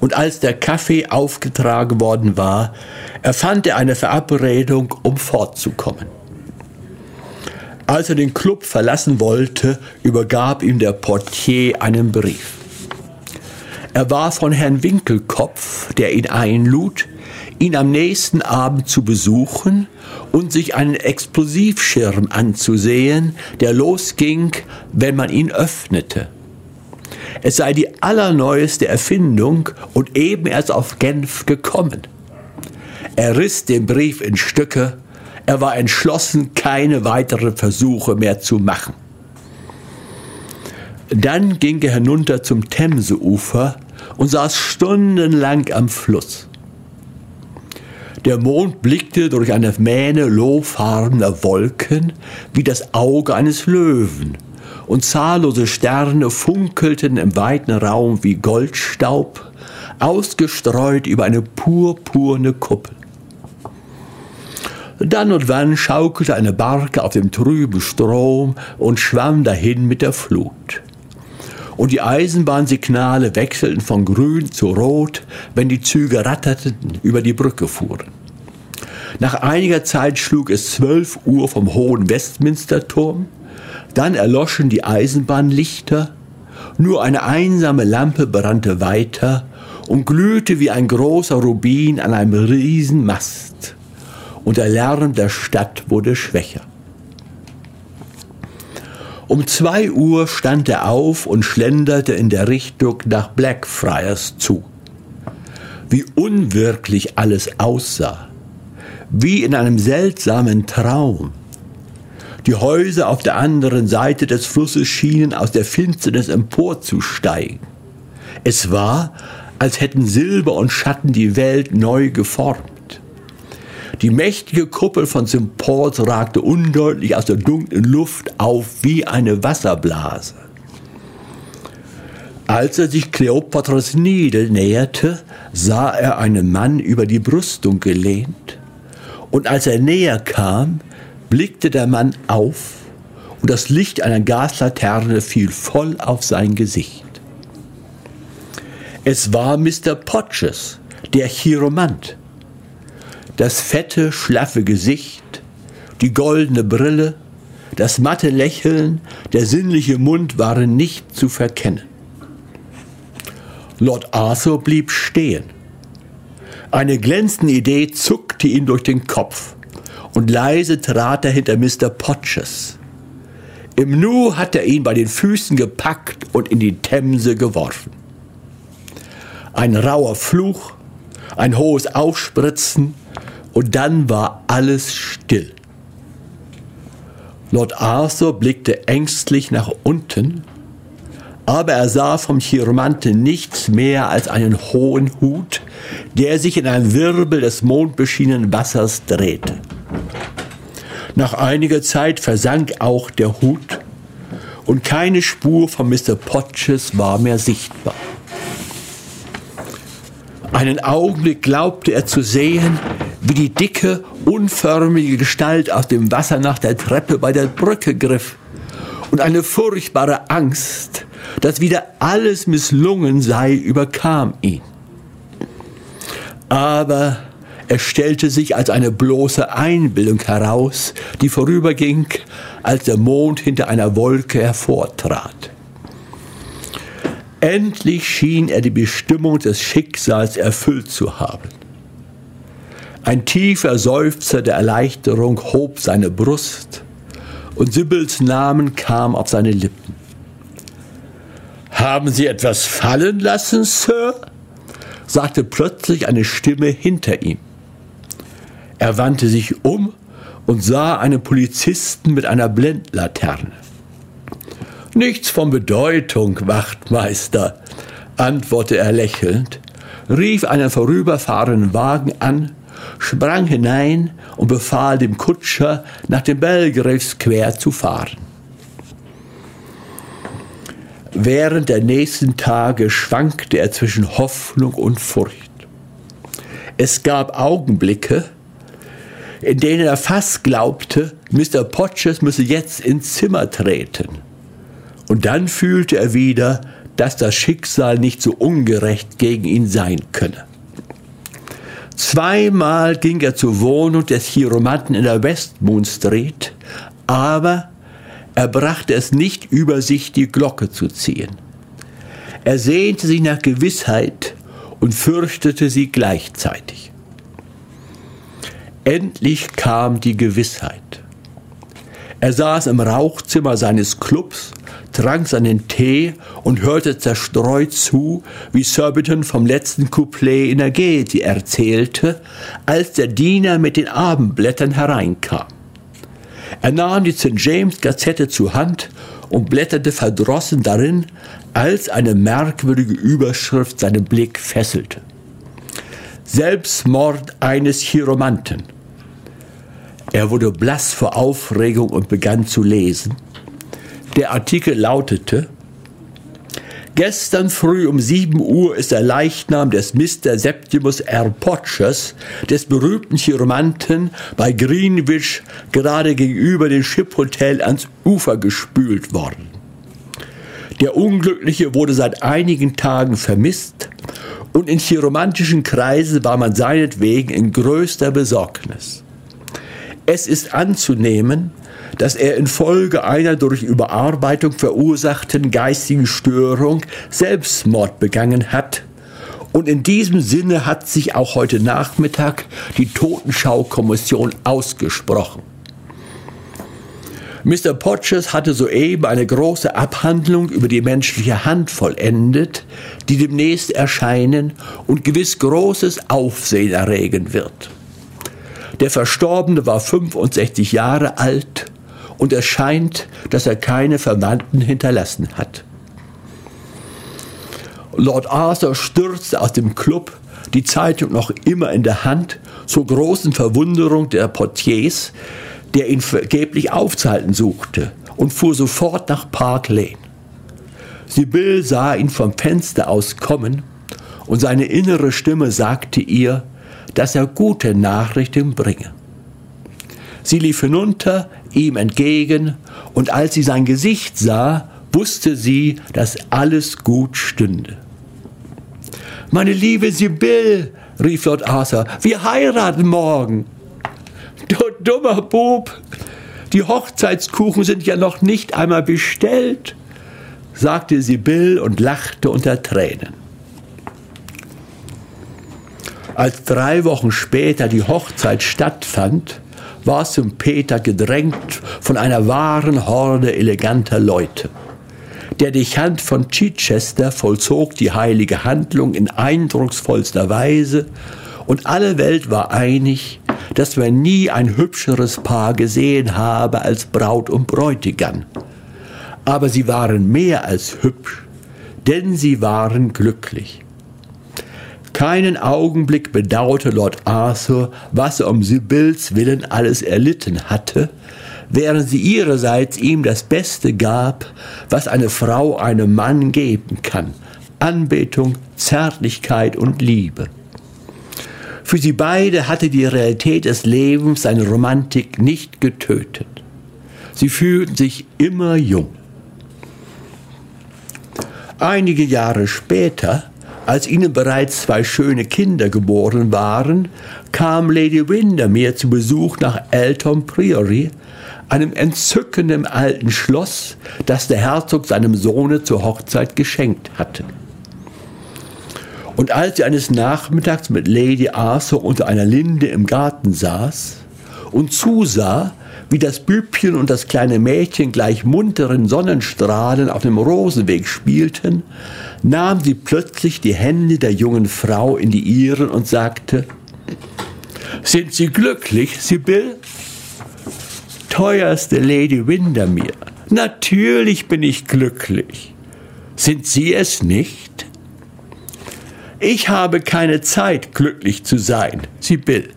und als der Kaffee aufgetragen worden war, erfand er eine Verabredung, um fortzukommen. Als er den Club verlassen wollte, übergab ihm der Portier einen Brief. Er war von Herrn Winkelkopf, der ihn einlud, ihn am nächsten Abend zu besuchen und sich einen Explosivschirm anzusehen, der losging, wenn man ihn öffnete. Es sei die allerneueste Erfindung und eben erst auf Genf gekommen. Er riss den Brief in Stücke, er war entschlossen, keine weiteren Versuche mehr zu machen. Dann ging er hinunter zum Themseufer und saß stundenlang am Fluss. Der Mond blickte durch eine Mähne lohfarbener Wolken wie das Auge eines Löwen, und zahllose Sterne funkelten im weiten Raum wie Goldstaub, ausgestreut über eine purpurne Kuppel. Dann und wann schaukelte eine Barke auf dem trüben Strom und schwamm dahin mit der Flut. Und die Eisenbahnsignale wechselten von grün zu rot, wenn die Züge ratterten über die Brücke fuhren. Nach einiger Zeit schlug es zwölf Uhr vom hohen Westminsterturm, dann erloschen die Eisenbahnlichter, nur eine einsame Lampe brannte weiter und glühte wie ein großer Rubin an einem riesen Mast, und der Lärm der Stadt wurde schwächer. Um zwei Uhr stand er auf und schlenderte in der Richtung nach Blackfriars zu. Wie unwirklich alles aussah wie in einem seltsamen Traum. Die Häuser auf der anderen Seite des Flusses schienen aus der Finsternis emporzusteigen. Es war, als hätten Silber und Schatten die Welt neu geformt. Die mächtige Kuppel von St. Paul's ragte undeutlich aus der dunklen Luft auf wie eine Wasserblase. Als er sich Kleopatras Niedel näherte, sah er einen Mann über die Brüstung gelehnt. Und als er näher kam, blickte der Mann auf und das Licht einer Gaslaterne fiel voll auf sein Gesicht. Es war Mr. Potches, der Chiromant. Das fette, schlaffe Gesicht, die goldene Brille, das matte Lächeln, der sinnliche Mund waren nicht zu verkennen. Lord Arthur blieb stehen. Eine glänzende Idee zuckte ihm durch den Kopf und leise trat er hinter Mr. Potches. Im Nu hat er ihn bei den Füßen gepackt und in die Themse geworfen. Ein rauer Fluch, ein hohes Aufspritzen und dann war alles still. Lord Arthur blickte ängstlich nach unten, aber er sah vom Chiromanten nichts mehr als einen hohen Hut, der sich in einem Wirbel des mondbeschienenen Wassers drehte. Nach einiger Zeit versank auch der Hut und keine Spur von Mr. Potches war mehr sichtbar. Einen Augenblick glaubte er zu sehen, wie die dicke, unförmige Gestalt aus dem Wasser nach der Treppe bei der Brücke griff. Und eine furchtbare Angst, dass wieder alles misslungen sei, überkam ihn. Aber es stellte sich als eine bloße Einbildung heraus, die vorüberging, als der Mond hinter einer Wolke hervortrat. Endlich schien er die Bestimmung des Schicksals erfüllt zu haben. Ein tiefer Seufzer der Erleichterung hob seine Brust und Sibyls Namen kam auf seine Lippen. Haben Sie etwas fallen lassen, Sir? sagte plötzlich eine Stimme hinter ihm. Er wandte sich um und sah einen Polizisten mit einer Blendlaterne. Nichts von Bedeutung, Wachtmeister, antwortete er lächelnd, rief einen vorüberfahrenden Wagen an sprang hinein und befahl dem Kutscher, nach dem Belgrave Square zu fahren. Während der nächsten Tage schwankte er zwischen Hoffnung und Furcht. Es gab Augenblicke, in denen er fast glaubte, Mr. Potches müsse jetzt ins Zimmer treten. Und dann fühlte er wieder, dass das Schicksal nicht so ungerecht gegen ihn sein könne. Zweimal ging er zur Wohnung des Chiromanten in der Westmoon Street, aber er brachte es nicht über sich, die Glocke zu ziehen. Er sehnte sich nach Gewissheit und fürchtete sie gleichzeitig. Endlich kam die Gewissheit. Er saß im Rauchzimmer seines Clubs trank seinen Tee und hörte zerstreut zu, wie Surbiton vom letzten Couplet in der Gaiety erzählte, als der Diener mit den Abendblättern hereinkam. Er nahm die St. James Gazette zur Hand und blätterte verdrossen darin, als eine merkwürdige Überschrift seinen Blick fesselte. Selbstmord eines Chiromanten. Er wurde blass vor Aufregung und begann zu lesen. Der Artikel lautete, Gestern früh um 7 Uhr ist der Leichnam des Mr. Septimus R. Potchers, des berühmten Chiromanten, bei Greenwich gerade gegenüber dem Ship Hotel ans Ufer gespült worden. Der Unglückliche wurde seit einigen Tagen vermisst und in chiromantischen Kreisen war man seinetwegen in größter Besorgnis. Es ist anzunehmen, dass er infolge einer durch Überarbeitung verursachten geistigen Störung Selbstmord begangen hat. Und in diesem Sinne hat sich auch heute Nachmittag die Totenschaukommission ausgesprochen. Mr. Potches hatte soeben eine große Abhandlung über die menschliche Hand vollendet, die demnächst erscheinen und gewiss großes Aufsehen erregen wird. Der Verstorbene war 65 Jahre alt und es scheint, dass er keine Verwandten hinterlassen hat. Lord Arthur stürzte aus dem Club, die Zeitung noch immer in der Hand, zur großen Verwunderung der Portiers, der ihn vergeblich aufzuhalten suchte, und fuhr sofort nach Park Lane. Sibyl sah ihn vom Fenster aus kommen und seine innere Stimme sagte ihr, dass er gute Nachrichten bringe. Sie lief hinunter, ihm entgegen, und als sie sein Gesicht sah, wusste sie, dass alles gut stünde. Meine liebe Sibyl, rief Lord Arthur, wir heiraten morgen. Du dummer Bub, die Hochzeitskuchen sind ja noch nicht einmal bestellt, sagte Sibyl und lachte unter Tränen. Als drei Wochen später die Hochzeit stattfand, war St. Peter gedrängt von einer wahren Horde eleganter Leute. Der Dechant von Chichester vollzog die heilige Handlung in eindrucksvollster Weise und alle Welt war einig, dass man nie ein hübscheres Paar gesehen habe als Braut und Bräutigam. Aber sie waren mehr als hübsch, denn sie waren glücklich. Keinen Augenblick bedauerte Lord Arthur, was er um Sibylls Willen alles erlitten hatte, während sie ihrerseits ihm das Beste gab, was eine Frau einem Mann geben kann Anbetung, Zärtlichkeit und Liebe. Für sie beide hatte die Realität des Lebens seine Romantik nicht getötet. Sie fühlten sich immer jung. Einige Jahre später als ihnen bereits zwei schöne Kinder geboren waren, kam Lady Windermere zu Besuch nach Elton Priory, einem entzückenden alten Schloss, das der Herzog seinem Sohne zur Hochzeit geschenkt hatte. Und als sie eines Nachmittags mit Lady Arthur unter einer Linde im Garten saß und zusah, wie das Bübchen und das kleine Mädchen gleich munteren Sonnenstrahlen auf dem Rosenweg spielten, nahm sie plötzlich die Hände der jungen Frau in die ihren und sagte, Sind Sie glücklich, Sibyl? Teuerste Lady Windermere, natürlich bin ich glücklich. Sind Sie es nicht? Ich habe keine Zeit, glücklich zu sein, Sibyl.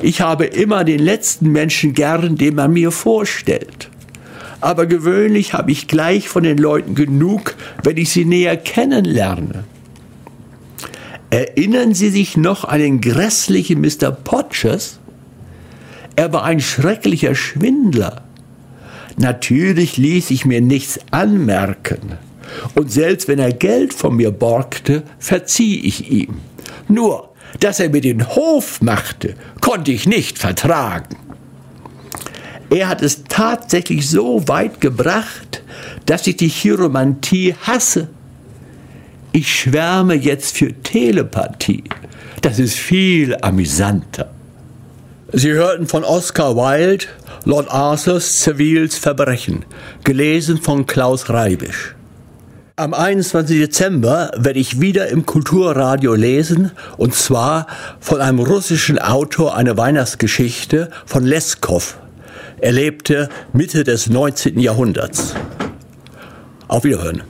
Ich habe immer den letzten Menschen gern, den man mir vorstellt. Aber gewöhnlich habe ich gleich von den Leuten genug, wenn ich sie näher kennenlerne. Erinnern Sie sich noch an den grässlichen Mr. Podgers? Er war ein schrecklicher Schwindler. Natürlich ließ ich mir nichts anmerken. Und selbst wenn er Geld von mir borgte, verzieh ich ihm. Nur, dass er mir den Hof machte, konnte ich nicht vertragen. Er hat es tatsächlich so weit gebracht, dass ich die Chiromantie hasse. Ich schwärme jetzt für Telepathie. Das ist viel amüsanter. Sie hörten von Oscar Wilde Lord Arthurs Civiles Verbrechen, gelesen von Klaus Reibisch. Am 21. Dezember werde ich wieder im Kulturradio lesen, und zwar von einem russischen Autor eine Weihnachtsgeschichte von Leskov. Er lebte Mitte des 19. Jahrhunderts. Auf Wiederhören.